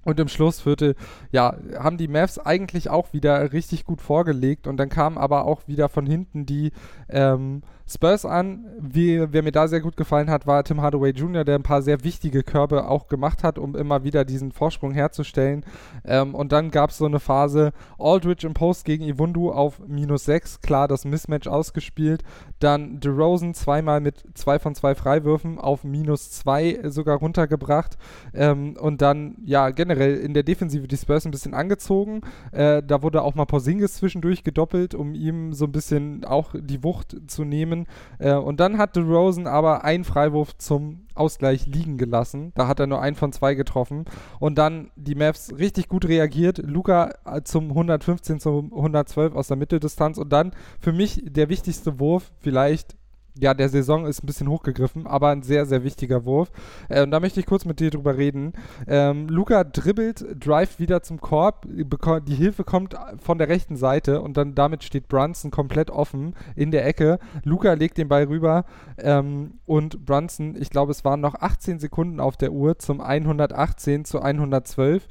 Und im Schlussviertel, ja, haben die Mavs eigentlich auch wieder richtig gut vorgelegt und dann kam aber auch wieder von hinten die ähm, Spurs an. Wie, wer mir da sehr gut gefallen hat, war Tim Hardaway Jr., der ein paar sehr wichtige Körbe auch gemacht hat, um immer wieder diesen Vorsprung herzustellen. Ähm, und dann gab es so eine Phase Aldridge im Post gegen Iwundu auf minus 6, klar das Mismatch ausgespielt. Dann DeRozan zweimal mit zwei von zwei Freiwürfen auf minus 2 sogar runtergebracht. Ähm, und dann, ja, generell in der Defensive die Spurs ein bisschen angezogen. Äh, da wurde auch mal Porzingis zwischendurch gedoppelt, um ihm so ein bisschen auch die Wucht zu nehmen nehmen. Äh, und dann hat DeRozan aber einen Freiwurf zum Ausgleich liegen gelassen. Da hat er nur einen von zwei getroffen. Und dann die Mavs richtig gut reagiert. Luca äh, zum 115 zum 112 aus der Mitteldistanz. Und dann für mich der wichtigste Wurf, vielleicht ja, der Saison ist ein bisschen hochgegriffen, aber ein sehr, sehr wichtiger Wurf. Äh, und da möchte ich kurz mit dir drüber reden. Ähm, Luca dribbelt, drive wieder zum Korb, die Hilfe kommt von der rechten Seite und dann damit steht Brunson komplett offen in der Ecke. Luca legt den Ball rüber ähm, und Brunson, ich glaube, es waren noch 18 Sekunden auf der Uhr zum 118 zu 112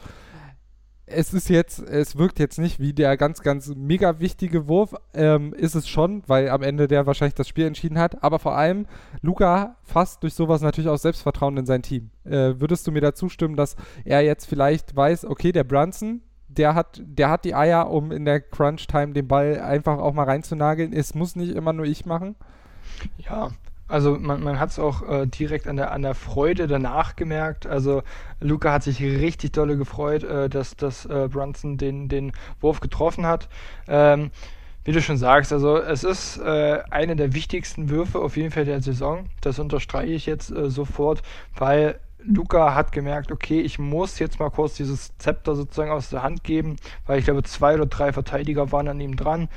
es ist jetzt, es wirkt jetzt nicht wie der ganz, ganz mega wichtige Wurf, ähm, ist es schon, weil am Ende der wahrscheinlich das Spiel entschieden hat, aber vor allem Luca fasst durch sowas natürlich auch Selbstvertrauen in sein Team. Äh, würdest du mir da zustimmen, dass er jetzt vielleicht weiß, okay, der Brunson, der hat, der hat die Eier, um in der Crunch-Time den Ball einfach auch mal reinzunageln. Es muss nicht immer nur ich machen. Ja, also man, man hat es auch äh, direkt an der, an der Freude danach gemerkt. Also Luca hat sich richtig dolle gefreut, äh, dass, dass äh, Brunson den, den Wurf getroffen hat. Ähm, wie du schon sagst, also es ist äh, einer der wichtigsten Würfe auf jeden Fall der Saison. Das unterstreiche ich jetzt äh, sofort, weil Luca hat gemerkt, okay, ich muss jetzt mal kurz dieses Zepter sozusagen aus der Hand geben, weil ich glaube, zwei oder drei Verteidiger waren an ihm dran.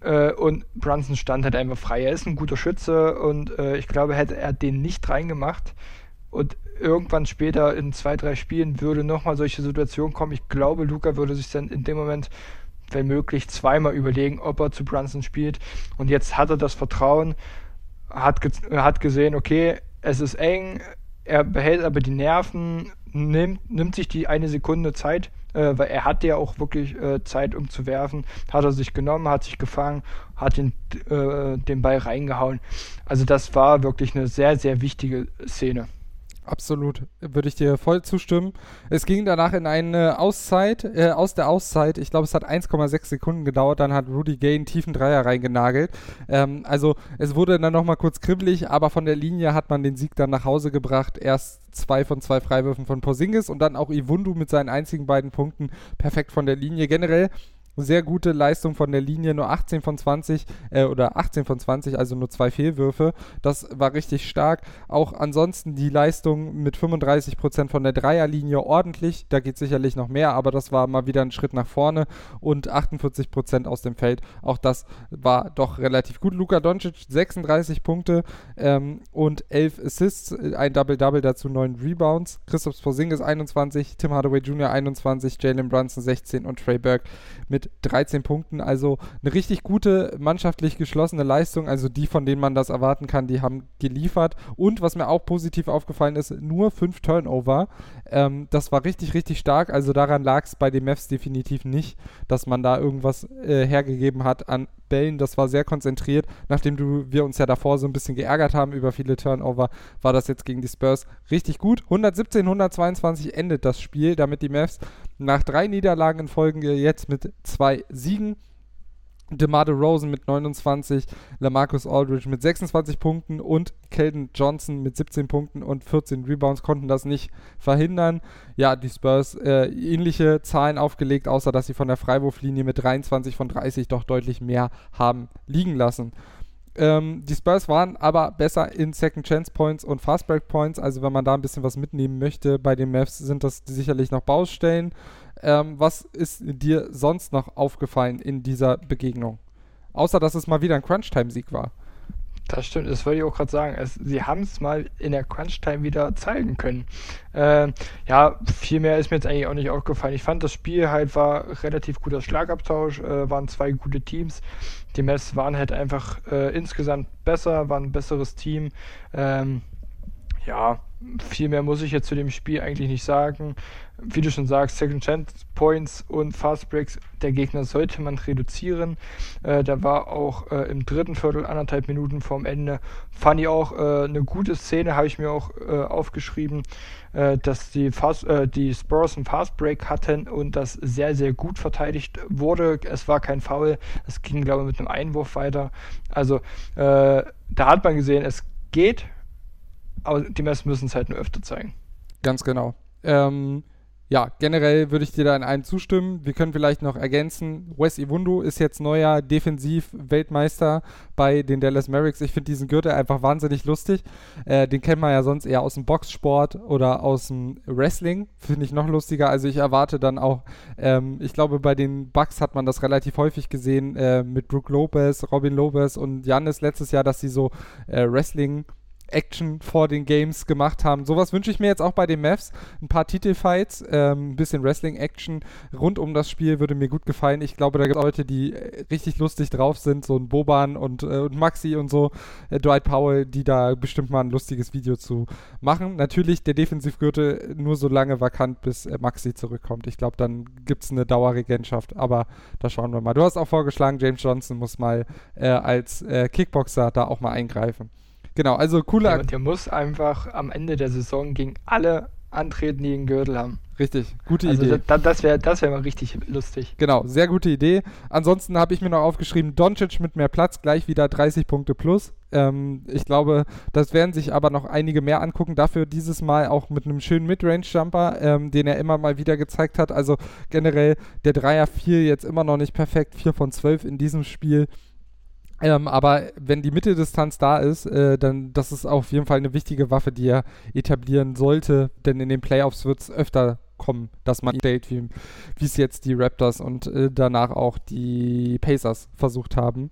Äh, und Brunson stand halt einfach frei. Er ist ein guter Schütze und äh, ich glaube, hätte er den nicht reingemacht und irgendwann später in zwei, drei Spielen würde nochmal solche Situationen kommen. Ich glaube, Luca würde sich dann in dem Moment, wenn möglich, zweimal überlegen, ob er zu Brunson spielt. Und jetzt hat er das Vertrauen, hat, ge hat gesehen, okay, es ist eng, er behält aber die Nerven, nimmt, nimmt sich die eine Sekunde Zeit äh, weil er hatte ja auch wirklich äh, Zeit, um zu werfen. Hat er sich genommen, hat sich gefangen, hat den, äh, den Ball reingehauen. Also das war wirklich eine sehr, sehr wichtige Szene. Absolut, würde ich dir voll zustimmen. Es ging danach in eine Auszeit, äh, aus der Auszeit, ich glaube, es hat 1,6 Sekunden gedauert, dann hat Rudy Gay einen tiefen Dreier reingenagelt. Ähm, also es wurde dann nochmal kurz kribbelig, aber von der Linie hat man den Sieg dann nach Hause gebracht. Erst zwei von zwei Freiwürfen von Porzingis und dann auch Iwundu mit seinen einzigen beiden Punkten perfekt von der Linie. Generell sehr gute Leistung von der Linie, nur 18 von 20 äh, oder 18 von 20, also nur zwei Fehlwürfe. Das war richtig stark. Auch ansonsten die Leistung mit 35 Prozent von der Dreierlinie ordentlich. Da geht sicherlich noch mehr, aber das war mal wieder ein Schritt nach vorne und 48 Prozent aus dem Feld. Auch das war doch relativ gut. Luka Doncic 36 Punkte ähm, und 11 Assists, ein Double-Double dazu 9 Rebounds. Christoph Porzingis 21, Tim Hardaway Jr. 21, Jalen Brunson 16 und Trey Burke mit 13 Punkten. Also eine richtig gute mannschaftlich geschlossene Leistung. Also die, von denen man das erwarten kann, die haben geliefert. Und was mir auch positiv aufgefallen ist, nur 5 Turnover. Ähm, das war richtig, richtig stark. Also daran lag es bei den Mavs definitiv nicht, dass man da irgendwas äh, hergegeben hat an Bällen. Das war sehr konzentriert. Nachdem du, wir uns ja davor so ein bisschen geärgert haben über viele Turnover, war das jetzt gegen die Spurs richtig gut. 117, 122 endet das Spiel, damit die Mavs nach drei Niederlagen in Folge jetzt mit zwei Siegen DeMar Rosen mit 29, Lamarcus Aldridge mit 26 Punkten und Keldon Johnson mit 17 Punkten und 14 Rebounds konnten das nicht verhindern. Ja, die Spurs äh, ähnliche Zahlen aufgelegt, außer dass sie von der Freiwurflinie mit 23 von 30 doch deutlich mehr haben liegen lassen. Ähm, die Spurs waren aber besser in Second Chance Points und Fast Break Points, also wenn man da ein bisschen was mitnehmen möchte, bei den Mavs sind das sicherlich noch Baustellen. Ähm, was ist dir sonst noch aufgefallen in dieser Begegnung? Außer, dass es mal wieder ein Crunch-Time-Sieg war. Das stimmt, das wollte ich auch gerade sagen. Es, sie haben es mal in der Crunch-Time wieder zeigen können. Äh, ja, viel mehr ist mir jetzt eigentlich auch nicht aufgefallen. Ich fand, das Spiel halt war relativ guter Schlagabtausch, äh, waren zwei gute Teams. Die Mets waren halt einfach äh, insgesamt besser, waren ein besseres Team. Ähm, ja, viel mehr muss ich jetzt zu dem Spiel eigentlich nicht sagen. Wie du schon sagst, Second Chance Points und Fast Breaks der Gegner sollte man reduzieren. Äh, da war auch äh, im dritten Viertel, anderthalb Minuten vorm Ende, fand ich auch äh, eine gute Szene, habe ich mir auch äh, aufgeschrieben, äh, dass die, Fast, äh, die Spurs einen Fast Break hatten und das sehr, sehr gut verteidigt wurde. Es war kein Foul, es ging, glaube ich, mit einem Einwurf weiter. Also da hat man gesehen, es geht aber die Mess müssen es halt nur öfter zeigen. Ganz genau. Ähm, ja, generell würde ich dir da in einen zustimmen. Wir können vielleicht noch ergänzen, Wes Iwundu ist jetzt neuer Defensiv-Weltmeister bei den Dallas Mavericks. Ich finde diesen Gürtel einfach wahnsinnig lustig. Äh, den kennt man ja sonst eher aus dem Boxsport oder aus dem Wrestling. Finde ich noch lustiger. Also ich erwarte dann auch, ähm, ich glaube bei den Bucks hat man das relativ häufig gesehen äh, mit Brooke Lopez, Robin Lopez und Janis letztes Jahr, dass sie so äh, Wrestling Action vor den Games gemacht haben. Sowas wünsche ich mir jetzt auch bei den Mavs. Ein paar Titelfights, ähm, ein bisschen Wrestling-Action rund um das Spiel würde mir gut gefallen. Ich glaube, da gibt es Leute, die äh, richtig lustig drauf sind, so ein Boban und, äh, und Maxi und so, äh, Dwight Powell, die da bestimmt mal ein lustiges Video zu machen. Natürlich der Defensivgürtel nur so lange vakant, bis äh, Maxi zurückkommt. Ich glaube, dann gibt es eine Dauerregentschaft, aber da schauen wir mal. Du hast auch vorgeschlagen, James Johnson muss mal äh, als äh, Kickboxer da auch mal eingreifen. Genau, also cooler. Ja, der muss einfach am Ende der Saison gegen alle antreten, die einen Gürtel haben. Richtig, gute also Idee. Da, das wäre das wär mal richtig lustig. Genau, sehr gute Idee. Ansonsten habe ich mir noch aufgeschrieben, Doncic mit mehr Platz, gleich wieder 30 Punkte plus. Ähm, ich glaube, das werden sich aber noch einige mehr angucken. Dafür dieses Mal auch mit einem schönen Midrange-Jumper, ähm, den er immer mal wieder gezeigt hat. Also generell der Dreier 4 jetzt immer noch nicht perfekt, 4 von 12 in diesem Spiel. Ähm, aber wenn die Mitteldistanz da ist, äh, dann das ist auf jeden Fall eine wichtige Waffe, die er etablieren sollte, denn in den Playoffs wird es öfter kommen, dass man stellt, wie es jetzt die Raptors und äh, danach auch die Pacers versucht haben.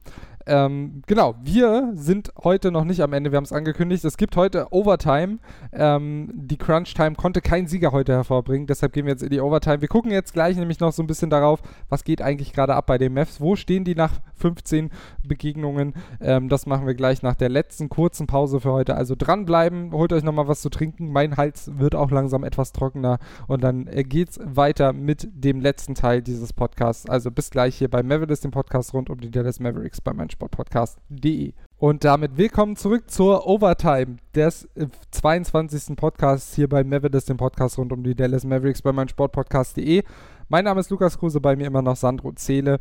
Ähm, genau, wir sind heute noch nicht am Ende, wir haben es angekündigt. Es gibt heute Overtime. Ähm, die Crunch Time konnte kein Sieger heute hervorbringen, deshalb gehen wir jetzt in die Overtime. Wir gucken jetzt gleich nämlich noch so ein bisschen darauf, was geht eigentlich gerade ab bei den Mavs. Wo stehen die nach 15 Begegnungen? Ähm, das machen wir gleich nach der letzten kurzen Pause für heute. Also dranbleiben, holt euch nochmal was zu trinken. Mein Hals wird auch langsam etwas trockener und dann äh, geht's weiter mit dem letzten Teil dieses Podcasts. Also bis gleich hier bei Mavericks, dem Podcast rund um die Dallas Mavericks bei meinem meinsportpodcast.de. Und damit willkommen zurück zur Overtime des 22. Podcasts hier bei Mavericks, dem Podcast rund um die Dallas Mavericks bei meinsportpodcast.de. Mein Name ist Lukas Kruse, bei mir immer noch Sandro Zähle.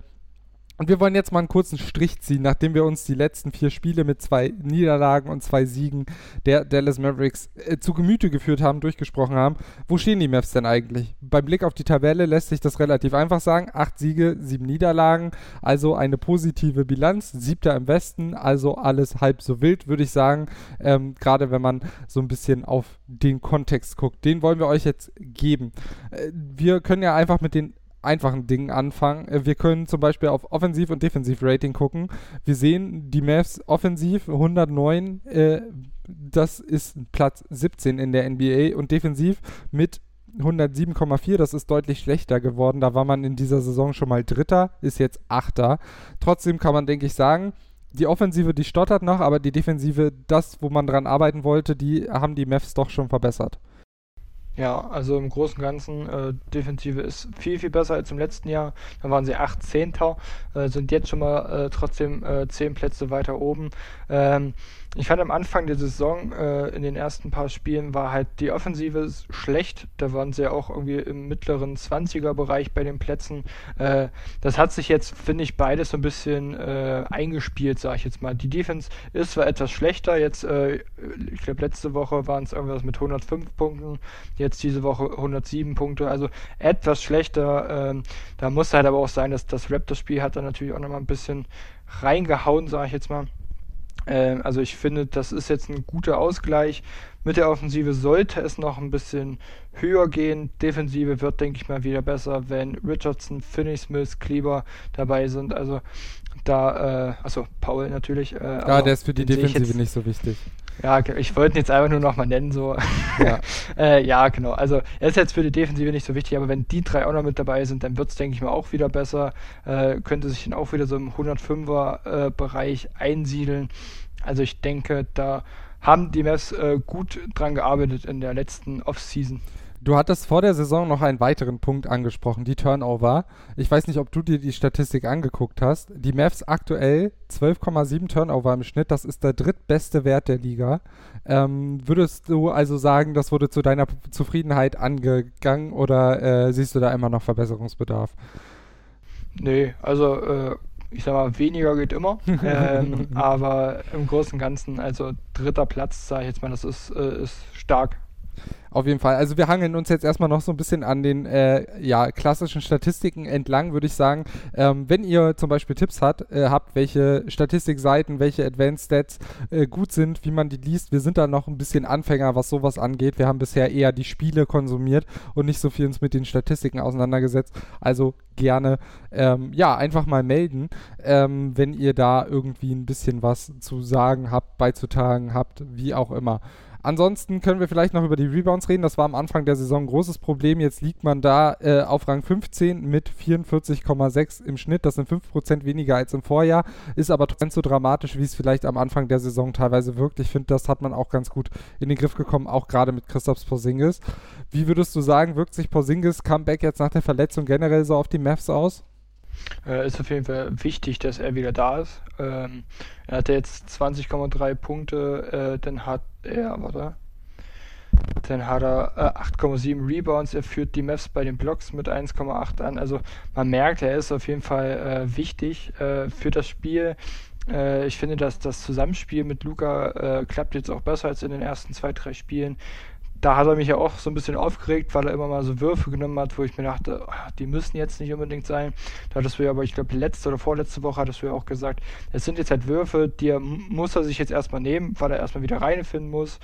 Und wir wollen jetzt mal einen kurzen Strich ziehen, nachdem wir uns die letzten vier Spiele mit zwei Niederlagen und zwei Siegen der Dallas Mavericks äh, zu Gemüte geführt haben, durchgesprochen haben. Wo stehen die Mavs denn eigentlich? Beim Blick auf die Tabelle lässt sich das relativ einfach sagen. Acht Siege, sieben Niederlagen, also eine positive Bilanz. Siebter im Westen, also alles halb so wild, würde ich sagen. Ähm, Gerade wenn man so ein bisschen auf den Kontext guckt. Den wollen wir euch jetzt geben. Äh, wir können ja einfach mit den einfachen Dingen anfangen. Äh, wir können zum Beispiel auf Offensiv- und Defensiv-Rating gucken. Wir sehen die Mavs offensiv 109, äh, das ist Platz 17 in der NBA und defensiv mit 107,4, das ist deutlich schlechter geworden. Da war man in dieser Saison schon mal Dritter, ist jetzt Achter. Trotzdem kann man, denke ich, sagen, die Offensive, die stottert noch, aber die Defensive, das, wo man dran arbeiten wollte, die haben die Mavs doch schon verbessert. Ja, also im Großen und Ganzen, äh, Defensive ist viel, viel besser als im letzten Jahr. Da waren sie 18. Äh, sind jetzt schon mal äh, trotzdem äh, 10 Plätze weiter oben. Ähm, ich fand am Anfang der Saison äh, in den ersten paar Spielen war halt die Offensive schlecht. Da waren sie ja auch irgendwie im mittleren 20er-Bereich bei den Plätzen. Äh, das hat sich jetzt, finde ich, beides so ein bisschen äh, eingespielt, sage ich jetzt mal. Die Defense ist zwar etwas schlechter. Jetzt, äh, ich glaube, letzte Woche waren es irgendwas mit 105 Punkten. Jetzt diese Woche 107 Punkte. Also etwas schlechter. Ähm, da muss halt aber auch sein, dass das Raptors-Spiel hat dann natürlich auch nochmal ein bisschen reingehauen, sage ich jetzt mal. Ähm, also ich finde, das ist jetzt ein guter Ausgleich. Mit der Offensive sollte es noch ein bisschen höher gehen. Defensive wird, denke ich mal, wieder besser, wenn Richardson, Finney Smith, Kleber dabei sind. Also da, äh, also Paul natürlich. Äh, ja, der ist für die Defensive nicht so wichtig. Ja, ich wollte ihn jetzt einfach nur nochmal nennen, so. Ja. [LAUGHS] äh, ja, genau. Also er ist jetzt für die Defensive nicht so wichtig, aber wenn die drei auch noch mit dabei sind, dann wird es, denke ich mal, auch wieder besser. Äh, könnte sich dann auch wieder so im 105er äh, Bereich einsiedeln. Also ich denke, da haben die Mavs äh, gut dran gearbeitet in der letzten Offseason. Du hattest vor der Saison noch einen weiteren Punkt angesprochen, die Turnover. Ich weiß nicht, ob du dir die Statistik angeguckt hast. Die Mavs aktuell 12,7 Turnover im Schnitt. Das ist der drittbeste Wert der Liga. Ähm, würdest du also sagen, das wurde zu deiner Zufriedenheit angegangen oder äh, siehst du da immer noch Verbesserungsbedarf? Nee, also äh, ich sag mal, weniger geht immer. [LAUGHS] ähm, aber im Großen und Ganzen, also dritter Platz, sage ich jetzt mal, das ist, äh, ist stark. Auf jeden Fall. Also wir hangeln uns jetzt erstmal noch so ein bisschen an den äh, ja, klassischen Statistiken entlang, würde ich sagen. Ähm, wenn ihr zum Beispiel Tipps hat, äh, habt, welche Statistikseiten, welche Advanced Stats äh, gut sind, wie man die liest, wir sind da noch ein bisschen Anfänger, was sowas angeht. Wir haben bisher eher die Spiele konsumiert und nicht so viel uns mit den Statistiken auseinandergesetzt. Also gerne, ähm, ja, einfach mal melden, ähm, wenn ihr da irgendwie ein bisschen was zu sagen habt, beizutragen habt, wie auch immer. Ansonsten können wir vielleicht noch über die Rebounds reden. Das war am Anfang der Saison ein großes Problem. Jetzt liegt man da äh, auf Rang 15 mit 44,6 im Schnitt. Das sind 5% weniger als im Vorjahr. Ist aber trotzdem so dramatisch, wie es vielleicht am Anfang der Saison teilweise wirkt. Ich finde, das hat man auch ganz gut in den Griff gekommen, auch gerade mit Christophs Porzingis. Wie würdest du sagen, wirkt sich Porzingis Comeback jetzt nach der Verletzung generell so auf die Mavs aus? Äh, ist auf jeden Fall wichtig, dass er wieder da ist. Ähm, er hatte jetzt 20,3 Punkte, äh, dann hat er, warte, dann hat er äh, 8,7 Rebounds, er führt die Mavs bei den Blocks mit 1,8 an. Also man merkt, er ist auf jeden Fall äh, wichtig äh, für das Spiel. Äh, ich finde, dass das Zusammenspiel mit Luca klappt jetzt auch besser als in den ersten zwei, drei Spielen da hat er mich ja auch so ein bisschen aufgeregt, weil er immer mal so Würfe genommen hat, wo ich mir dachte, ach, die müssen jetzt nicht unbedingt sein. Da hattest du ja aber, ich glaube, letzte oder vorletzte Woche hattest du ja auch gesagt, es sind jetzt halt Würfe, die er, muss er sich jetzt erstmal nehmen, weil er erstmal wieder reinfinden muss.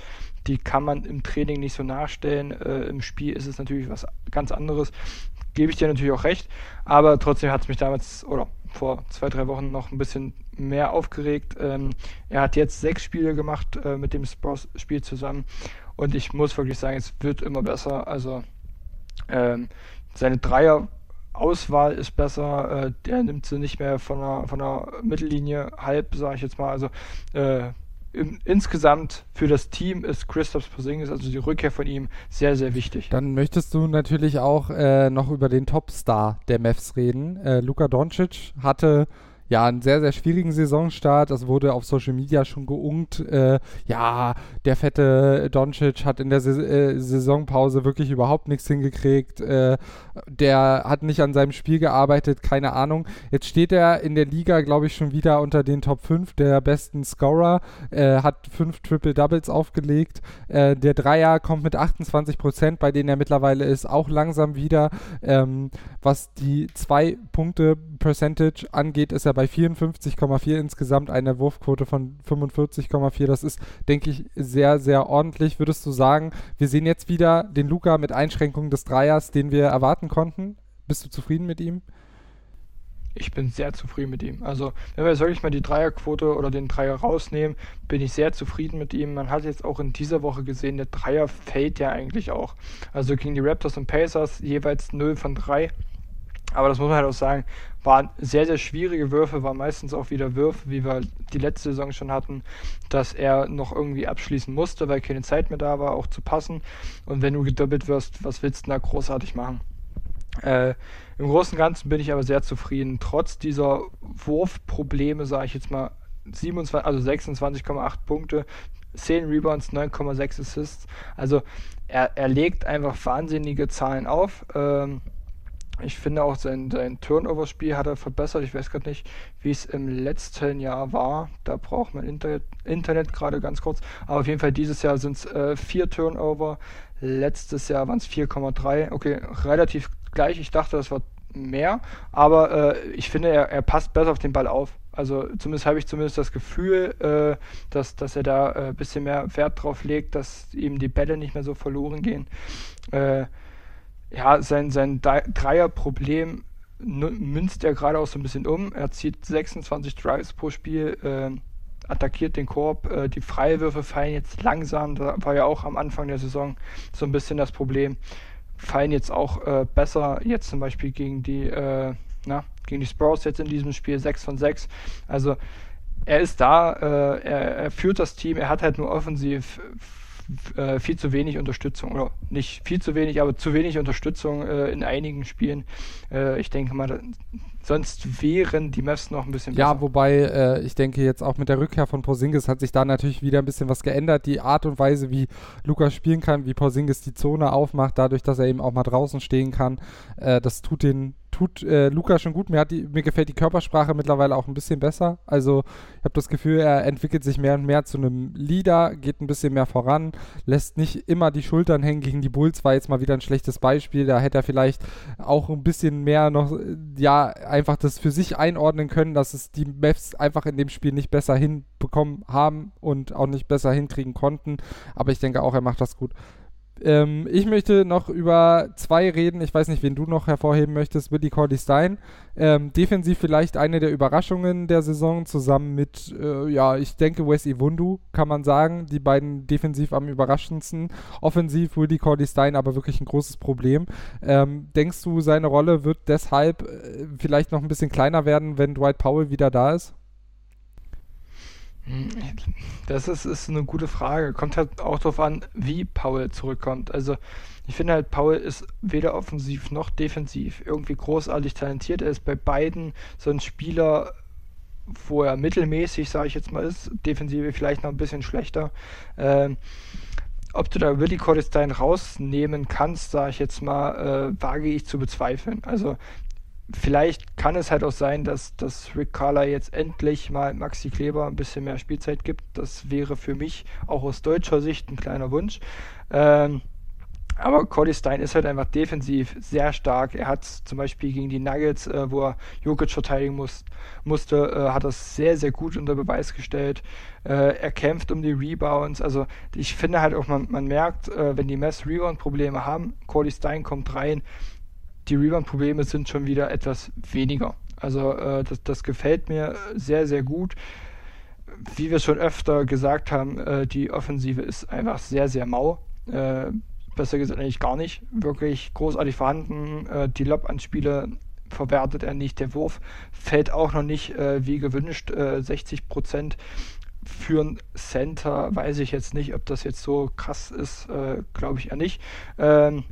Die kann man im Training nicht so nachstellen. Äh, Im Spiel ist es natürlich was ganz anderes. Gebe ich dir natürlich auch recht. Aber trotzdem hat es mich damals, oder vor zwei, drei Wochen noch ein bisschen mehr aufgeregt. Ähm, er hat jetzt sechs Spiele gemacht äh, mit dem Spross-Spiel zusammen und ich muss wirklich sagen, es wird immer besser. Also ähm, seine Dreier-Auswahl ist besser. Äh, der nimmt sie nicht mehr von der, von der Mittellinie halb, sage ich jetzt mal. Also äh, im, insgesamt für das Team ist Christoph Porzingis, also die Rückkehr von ihm, sehr, sehr wichtig. Dann möchtest du natürlich auch äh, noch über den Topstar der Mavs reden. Äh, Luka Doncic hatte ja, einen sehr, sehr schwierigen Saisonstart. Das wurde auf Social Media schon geungt. Äh, ja, der fette Doncic hat in der Sa äh, Saisonpause wirklich überhaupt nichts hingekriegt. Äh, der hat nicht an seinem Spiel gearbeitet, keine Ahnung. Jetzt steht er in der Liga, glaube ich, schon wieder unter den Top 5 der besten Scorer. hat fünf Triple-Doubles aufgelegt. Äh, der Dreier kommt mit 28 Prozent, bei denen er mittlerweile ist, auch langsam wieder. Ähm, was die zwei Punkte Percentage angeht, ist er bei 54,4 insgesamt eine Wurfquote von 45,4. Das ist, denke ich, sehr, sehr ordentlich. Würdest du sagen, wir sehen jetzt wieder den Luca mit Einschränkungen des Dreiers, den wir erwarten konnten? Bist du zufrieden mit ihm? Ich bin sehr zufrieden mit ihm. Also, wenn wir jetzt wirklich mal die Dreierquote oder den Dreier rausnehmen, bin ich sehr zufrieden mit ihm. Man hat jetzt auch in dieser Woche gesehen, der Dreier fällt ja eigentlich auch. Also gegen die Raptors und Pacers jeweils 0 von 3. Aber das muss man halt auch sagen, waren sehr, sehr schwierige Würfe, waren meistens auch wieder Würfe, wie wir die letzte Saison schon hatten, dass er noch irgendwie abschließen musste, weil keine Zeit mehr da war, auch zu passen. Und wenn du gedoppelt wirst, was willst du da großartig machen? Äh, Im Großen und Ganzen bin ich aber sehr zufrieden. Trotz dieser Wurfprobleme, sage ich jetzt mal, 27, also 26,8 Punkte, 10 Rebounds, 9,6 Assists. Also er, er legt einfach wahnsinnige Zahlen auf. Ähm, ich finde auch sein, sein Turnover-Spiel hat er verbessert. Ich weiß gerade nicht, wie es im letzten Jahr war. Da braucht man Internet, Internet gerade ganz kurz. Aber auf jeden Fall dieses Jahr sind es äh, vier Turnover. Letztes Jahr waren es 4,3. Okay, relativ gleich. Ich dachte, das war mehr. Aber äh, ich finde, er, er passt besser auf den Ball auf. Also zumindest habe ich zumindest das Gefühl, äh, dass, dass er da ein äh, bisschen mehr Wert drauf legt, dass ihm die Bälle nicht mehr so verloren gehen. Ja, sein, sein Dreierproblem münzt er gerade auch so ein bisschen um. Er zieht 26 Drives pro Spiel, äh, attackiert den Korb. Äh, die Freiwürfe fallen jetzt langsam. Da war ja auch am Anfang der Saison so ein bisschen das Problem. Fallen jetzt auch äh, besser. Jetzt zum Beispiel gegen die, äh, na, gegen die Spurs jetzt in diesem Spiel 6 von 6. Also er ist da, äh, er, er führt das Team. Er hat halt nur offensiv äh, viel zu wenig Unterstützung oder nicht viel zu wenig, aber zu wenig Unterstützung äh, in einigen Spielen. Äh, ich denke mal, sonst wären die Mavs noch ein bisschen besser. Ja, wobei äh, ich denke jetzt auch mit der Rückkehr von Porzingis hat sich da natürlich wieder ein bisschen was geändert. Die Art und Weise, wie Lukas spielen kann, wie Porzingis die Zone aufmacht, dadurch, dass er eben auch mal draußen stehen kann, äh, das tut den tut äh, Luca schon gut. Mir, hat die, mir gefällt die Körpersprache mittlerweile auch ein bisschen besser. Also ich habe das Gefühl, er entwickelt sich mehr und mehr zu einem Leader, geht ein bisschen mehr voran, lässt nicht immer die Schultern hängen. Gegen die Bulls war jetzt mal wieder ein schlechtes Beispiel. Da hätte er vielleicht auch ein bisschen mehr noch, ja, einfach das für sich einordnen können, dass es die Mavs einfach in dem Spiel nicht besser hinbekommen haben und auch nicht besser hinkriegen konnten. Aber ich denke auch, er macht das gut. Ähm, ich möchte noch über zwei reden. Ich weiß nicht, wen du noch hervorheben möchtest. Willi Cordy Stein. Ähm, defensiv vielleicht eine der Überraschungen der Saison, zusammen mit, äh, ja, ich denke, Wes Iwundu, kann man sagen. Die beiden defensiv am überraschendsten. Offensiv Willi Cordy Stein aber wirklich ein großes Problem. Ähm, denkst du, seine Rolle wird deshalb äh, vielleicht noch ein bisschen kleiner werden, wenn Dwight Powell wieder da ist? Das ist, ist eine gute Frage. Kommt halt auch darauf an, wie Paul zurückkommt. Also ich finde halt, Paul ist weder offensiv noch defensiv irgendwie großartig talentiert. Er ist bei beiden so ein Spieler, wo er mittelmäßig, sage ich jetzt mal, ist. Defensive vielleicht noch ein bisschen schlechter. Ähm, ob du da Willi Cordestein rausnehmen kannst, sage ich jetzt mal, äh, wage ich zu bezweifeln. Also vielleicht kann es halt auch sein, dass, dass Rick Carla jetzt endlich mal Maxi Kleber ein bisschen mehr Spielzeit gibt. Das wäre für mich auch aus deutscher Sicht ein kleiner Wunsch. Ähm, aber Cody Stein ist halt einfach defensiv sehr stark. Er hat zum Beispiel gegen die Nuggets, äh, wo er Jokic verteidigen muss, musste, äh, hat das sehr, sehr gut unter Beweis gestellt. Äh, er kämpft um die Rebounds. Also ich finde halt auch, man, man merkt, äh, wenn die Mess Rebound-Probleme haben, Cody Stein kommt rein, die Rebound-Probleme sind schon wieder etwas weniger. Also äh, das, das gefällt mir sehr, sehr gut. Wie wir schon öfter gesagt haben, äh, die Offensive ist einfach sehr, sehr mau. Äh, besser gesagt eigentlich gar nicht wirklich großartig vorhanden. Äh, die Lob-Anspiele verwertet er nicht. Der Wurf fällt auch noch nicht äh, wie gewünscht. 60 äh, Prozent für ein Center weiß ich jetzt nicht, ob das jetzt so krass ist. Glaube ich eher nicht. Ähm,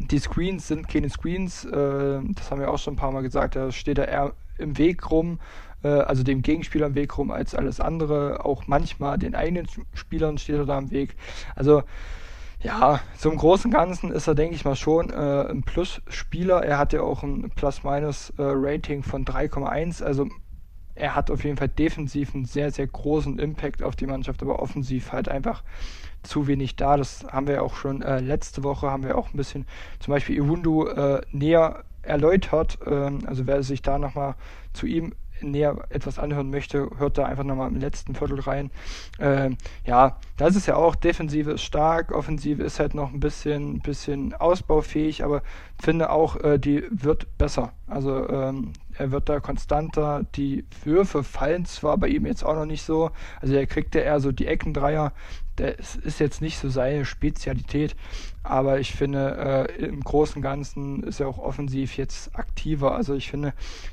die Screens sind keine Screens, äh, das haben wir auch schon ein paar Mal gesagt, da steht er eher im Weg rum, äh, also dem Gegenspieler im Weg rum als alles andere. Auch manchmal den eigenen Spielern steht er da im Weg. Also ja, im Großen Ganzen ist er, denke ich mal, schon äh, ein Plus-Spieler. Er hat ja auch ein Plus-Minus-Rating von 3,1. Also er hat auf jeden Fall defensiv einen sehr, sehr großen Impact auf die Mannschaft, aber offensiv halt einfach zu wenig da. Das haben wir auch schon äh, letzte Woche, haben wir auch ein bisschen zum Beispiel Iwundu äh, näher erläutert. Ähm, also wer sich da nochmal zu ihm näher etwas anhören möchte, hört da einfach nochmal im letzten Viertel rein. Ähm, ja, das ist ja auch, Defensive ist stark, Offensive ist halt noch ein bisschen, bisschen ausbaufähig, aber finde auch, äh, die wird besser. Also ähm, er wird da konstanter. Die Würfe fallen zwar bei ihm jetzt auch noch nicht so. Also er kriegt ja eher so die Eckendreier. Das ist jetzt nicht so seine Spezialität. Aber ich finde, äh, im Großen und Ganzen ist er auch offensiv jetzt aktiver. Also ich finde,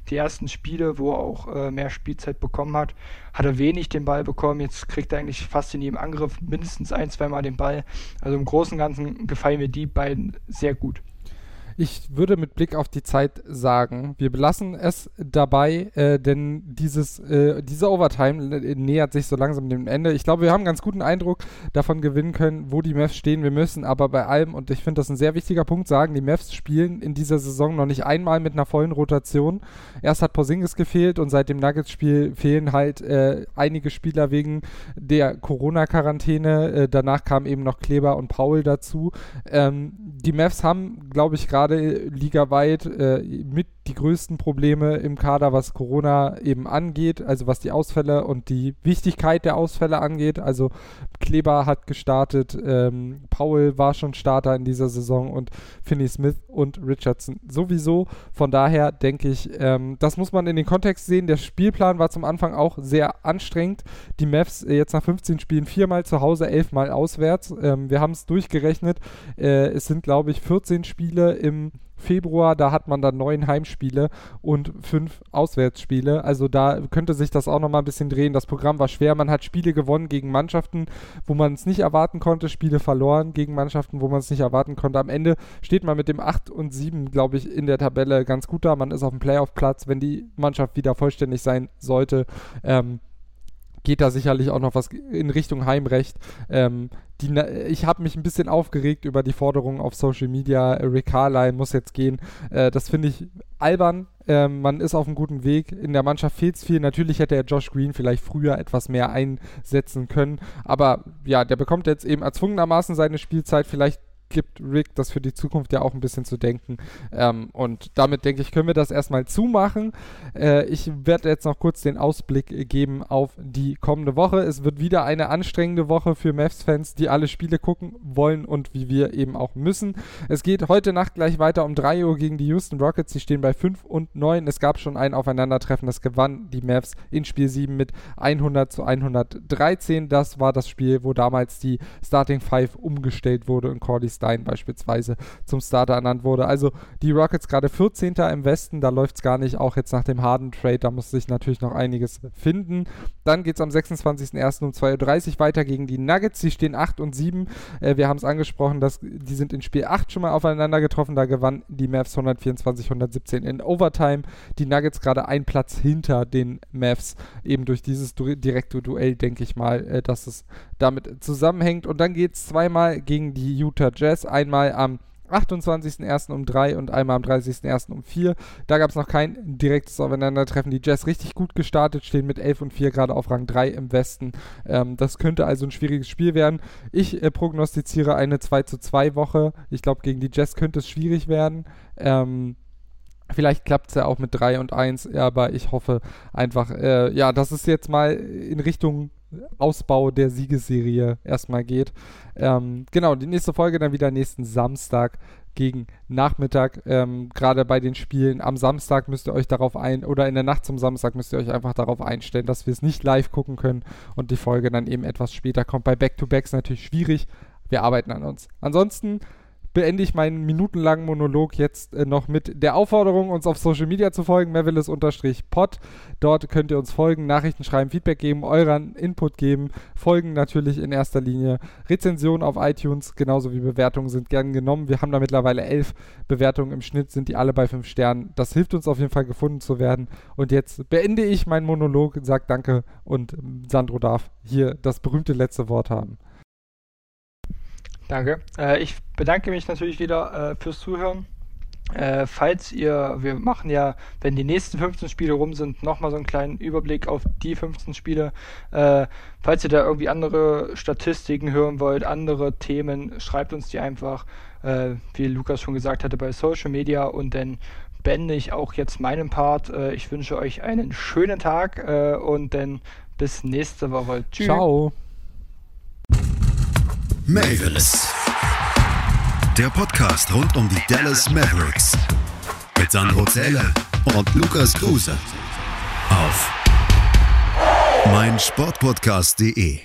die ersten Spiele, wo er auch äh, mehr Spielzeit bekommen hat, hat er wenig den Ball bekommen. Jetzt kriegt er eigentlich fast in jedem Angriff mindestens ein, zweimal den Ball. Also im Großen und Ganzen gefallen mir die beiden sehr gut. Ich würde mit Blick auf die Zeit sagen, wir belassen es dabei, äh, denn dieses, äh, diese Overtime nähert sich so langsam dem Ende. Ich glaube, wir haben einen ganz guten Eindruck davon gewinnen können, wo die Mavs stehen. Wir müssen aber bei allem, und ich finde das ein sehr wichtiger Punkt, sagen, die Mavs spielen in dieser Saison noch nicht einmal mit einer vollen Rotation. Erst hat Porzingis gefehlt und seit dem Nuggets-Spiel fehlen halt äh, einige Spieler wegen der Corona-Quarantäne. Äh, danach kamen eben noch Kleber und Paul dazu. Ähm, die Mavs haben, glaube ich, gerade gerade ligaweit äh, mit die größten Probleme im Kader, was Corona eben angeht, also was die Ausfälle und die Wichtigkeit der Ausfälle angeht. Also Kleber hat gestartet, ähm, Paul war schon Starter in dieser Saison und Finney Smith und Richardson sowieso. Von daher denke ich, ähm, das muss man in den Kontext sehen. Der Spielplan war zum Anfang auch sehr anstrengend. Die Mavs äh, jetzt nach 15 Spielen viermal zu Hause, elfmal auswärts. Ähm, wir haben es durchgerechnet. Äh, es sind, glaube ich, 14 Spiele im Februar, da hat man dann neun Heimspiele und fünf Auswärtsspiele. Also da könnte sich das auch nochmal ein bisschen drehen. Das Programm war schwer. Man hat Spiele gewonnen gegen Mannschaften, wo man es nicht erwarten konnte, Spiele verloren gegen Mannschaften, wo man es nicht erwarten konnte. Am Ende steht man mit dem 8 und 7, glaube ich, in der Tabelle ganz gut da. Man ist auf dem Playoff-Platz, wenn die Mannschaft wieder vollständig sein sollte. Ähm, geht da sicherlich auch noch was in Richtung Heimrecht. Ähm, die, ich habe mich ein bisschen aufgeregt über die Forderungen auf Social Media. Rick Carline muss jetzt gehen. Äh, das finde ich albern. Ähm, man ist auf einem guten Weg. In der Mannschaft fehlt es viel. Natürlich hätte er Josh Green vielleicht früher etwas mehr einsetzen können. Aber ja, der bekommt jetzt eben erzwungenermaßen seine Spielzeit. Vielleicht gibt Rick das für die Zukunft ja auch ein bisschen zu denken. Ähm, und damit denke ich, können wir das erstmal zumachen. Äh, ich werde jetzt noch kurz den Ausblick geben auf die kommende Woche. Es wird wieder eine anstrengende Woche für Mavs-Fans, die alle Spiele gucken wollen und wie wir eben auch müssen. Es geht heute Nacht gleich weiter um 3 Uhr gegen die Houston Rockets. Sie stehen bei 5 und 9. Es gab schon ein Aufeinandertreffen, das gewann die Mavs in Spiel 7 mit 100 zu 113. Das war das Spiel, wo damals die Starting Five umgestellt wurde und Cordy Stein beispielsweise zum Starter ernannt wurde. Also die Rockets gerade 14. im Westen, da läuft es gar nicht, auch jetzt nach dem harden Trade, da muss sich natürlich noch einiges finden. Dann geht es am 26.01. um 2.30 Uhr weiter gegen die Nuggets, die stehen 8 und 7. Äh, wir haben es angesprochen, dass die sind in Spiel 8 schon mal aufeinander getroffen, da gewann die Mavs 124-117 in Overtime. Die Nuggets gerade ein Platz hinter den Mavs, eben durch dieses direkte Duell, denke ich mal, äh, dass es damit zusammenhängt. Und dann geht es zweimal gegen die Utah Jazz. Jazz, einmal am 28.01. um 3 und einmal am 30.01. um 4. Da gab es noch kein direktes Aufeinandertreffen. Die Jazz richtig gut gestartet, stehen mit 11 und 4 gerade auf Rang 3 im Westen. Ähm, das könnte also ein schwieriges Spiel werden. Ich äh, prognostiziere eine 2 zu 2 Woche. Ich glaube, gegen die Jazz könnte es schwierig werden. Ähm, Vielleicht klappt es ja auch mit 3 und 1, aber ich hoffe einfach, äh, ja, dass es jetzt mal in Richtung Ausbau der Siegesserie erstmal geht. Ähm, genau, die nächste Folge dann wieder nächsten Samstag gegen Nachmittag. Ähm, Gerade bei den Spielen am Samstag müsst ihr euch darauf ein, oder in der Nacht zum Samstag müsst ihr euch einfach darauf einstellen, dass wir es nicht live gucken können und die Folge dann eben etwas später kommt. Bei Back-to-Backs natürlich schwierig. Wir arbeiten an uns. Ansonsten beende ich meinen minutenlangen Monolog jetzt äh, noch mit der Aufforderung, uns auf Social Media zu folgen, Mavilis-Pod. Dort könnt ihr uns folgen, Nachrichten schreiben, Feedback geben, euren Input geben, folgen natürlich in erster Linie. Rezensionen auf iTunes, genauso wie Bewertungen sind gern genommen. Wir haben da mittlerweile elf Bewertungen im Schnitt, sind die alle bei fünf Sternen. Das hilft uns auf jeden Fall gefunden zu werden. Und jetzt beende ich meinen Monolog, sage Danke und ähm, Sandro darf hier das berühmte letzte Wort haben. Danke. Äh, ich bedanke mich natürlich wieder äh, fürs Zuhören. Äh, falls ihr, wir machen ja, wenn die nächsten 15 Spiele rum sind, nochmal so einen kleinen Überblick auf die 15 Spiele. Äh, falls ihr da irgendwie andere Statistiken hören wollt, andere Themen, schreibt uns die einfach, äh, wie Lukas schon gesagt hatte, bei Social Media und dann beende ich auch jetzt meinen Part. Äh, ich wünsche euch einen schönen Tag äh, und dann bis nächste Woche. Tschüss. Ciao. Mavis. Der Podcast rund um die Dallas Mavericks. Mit Sandro Zähler und Lukas Kruse. Auf meinsportpodcast.de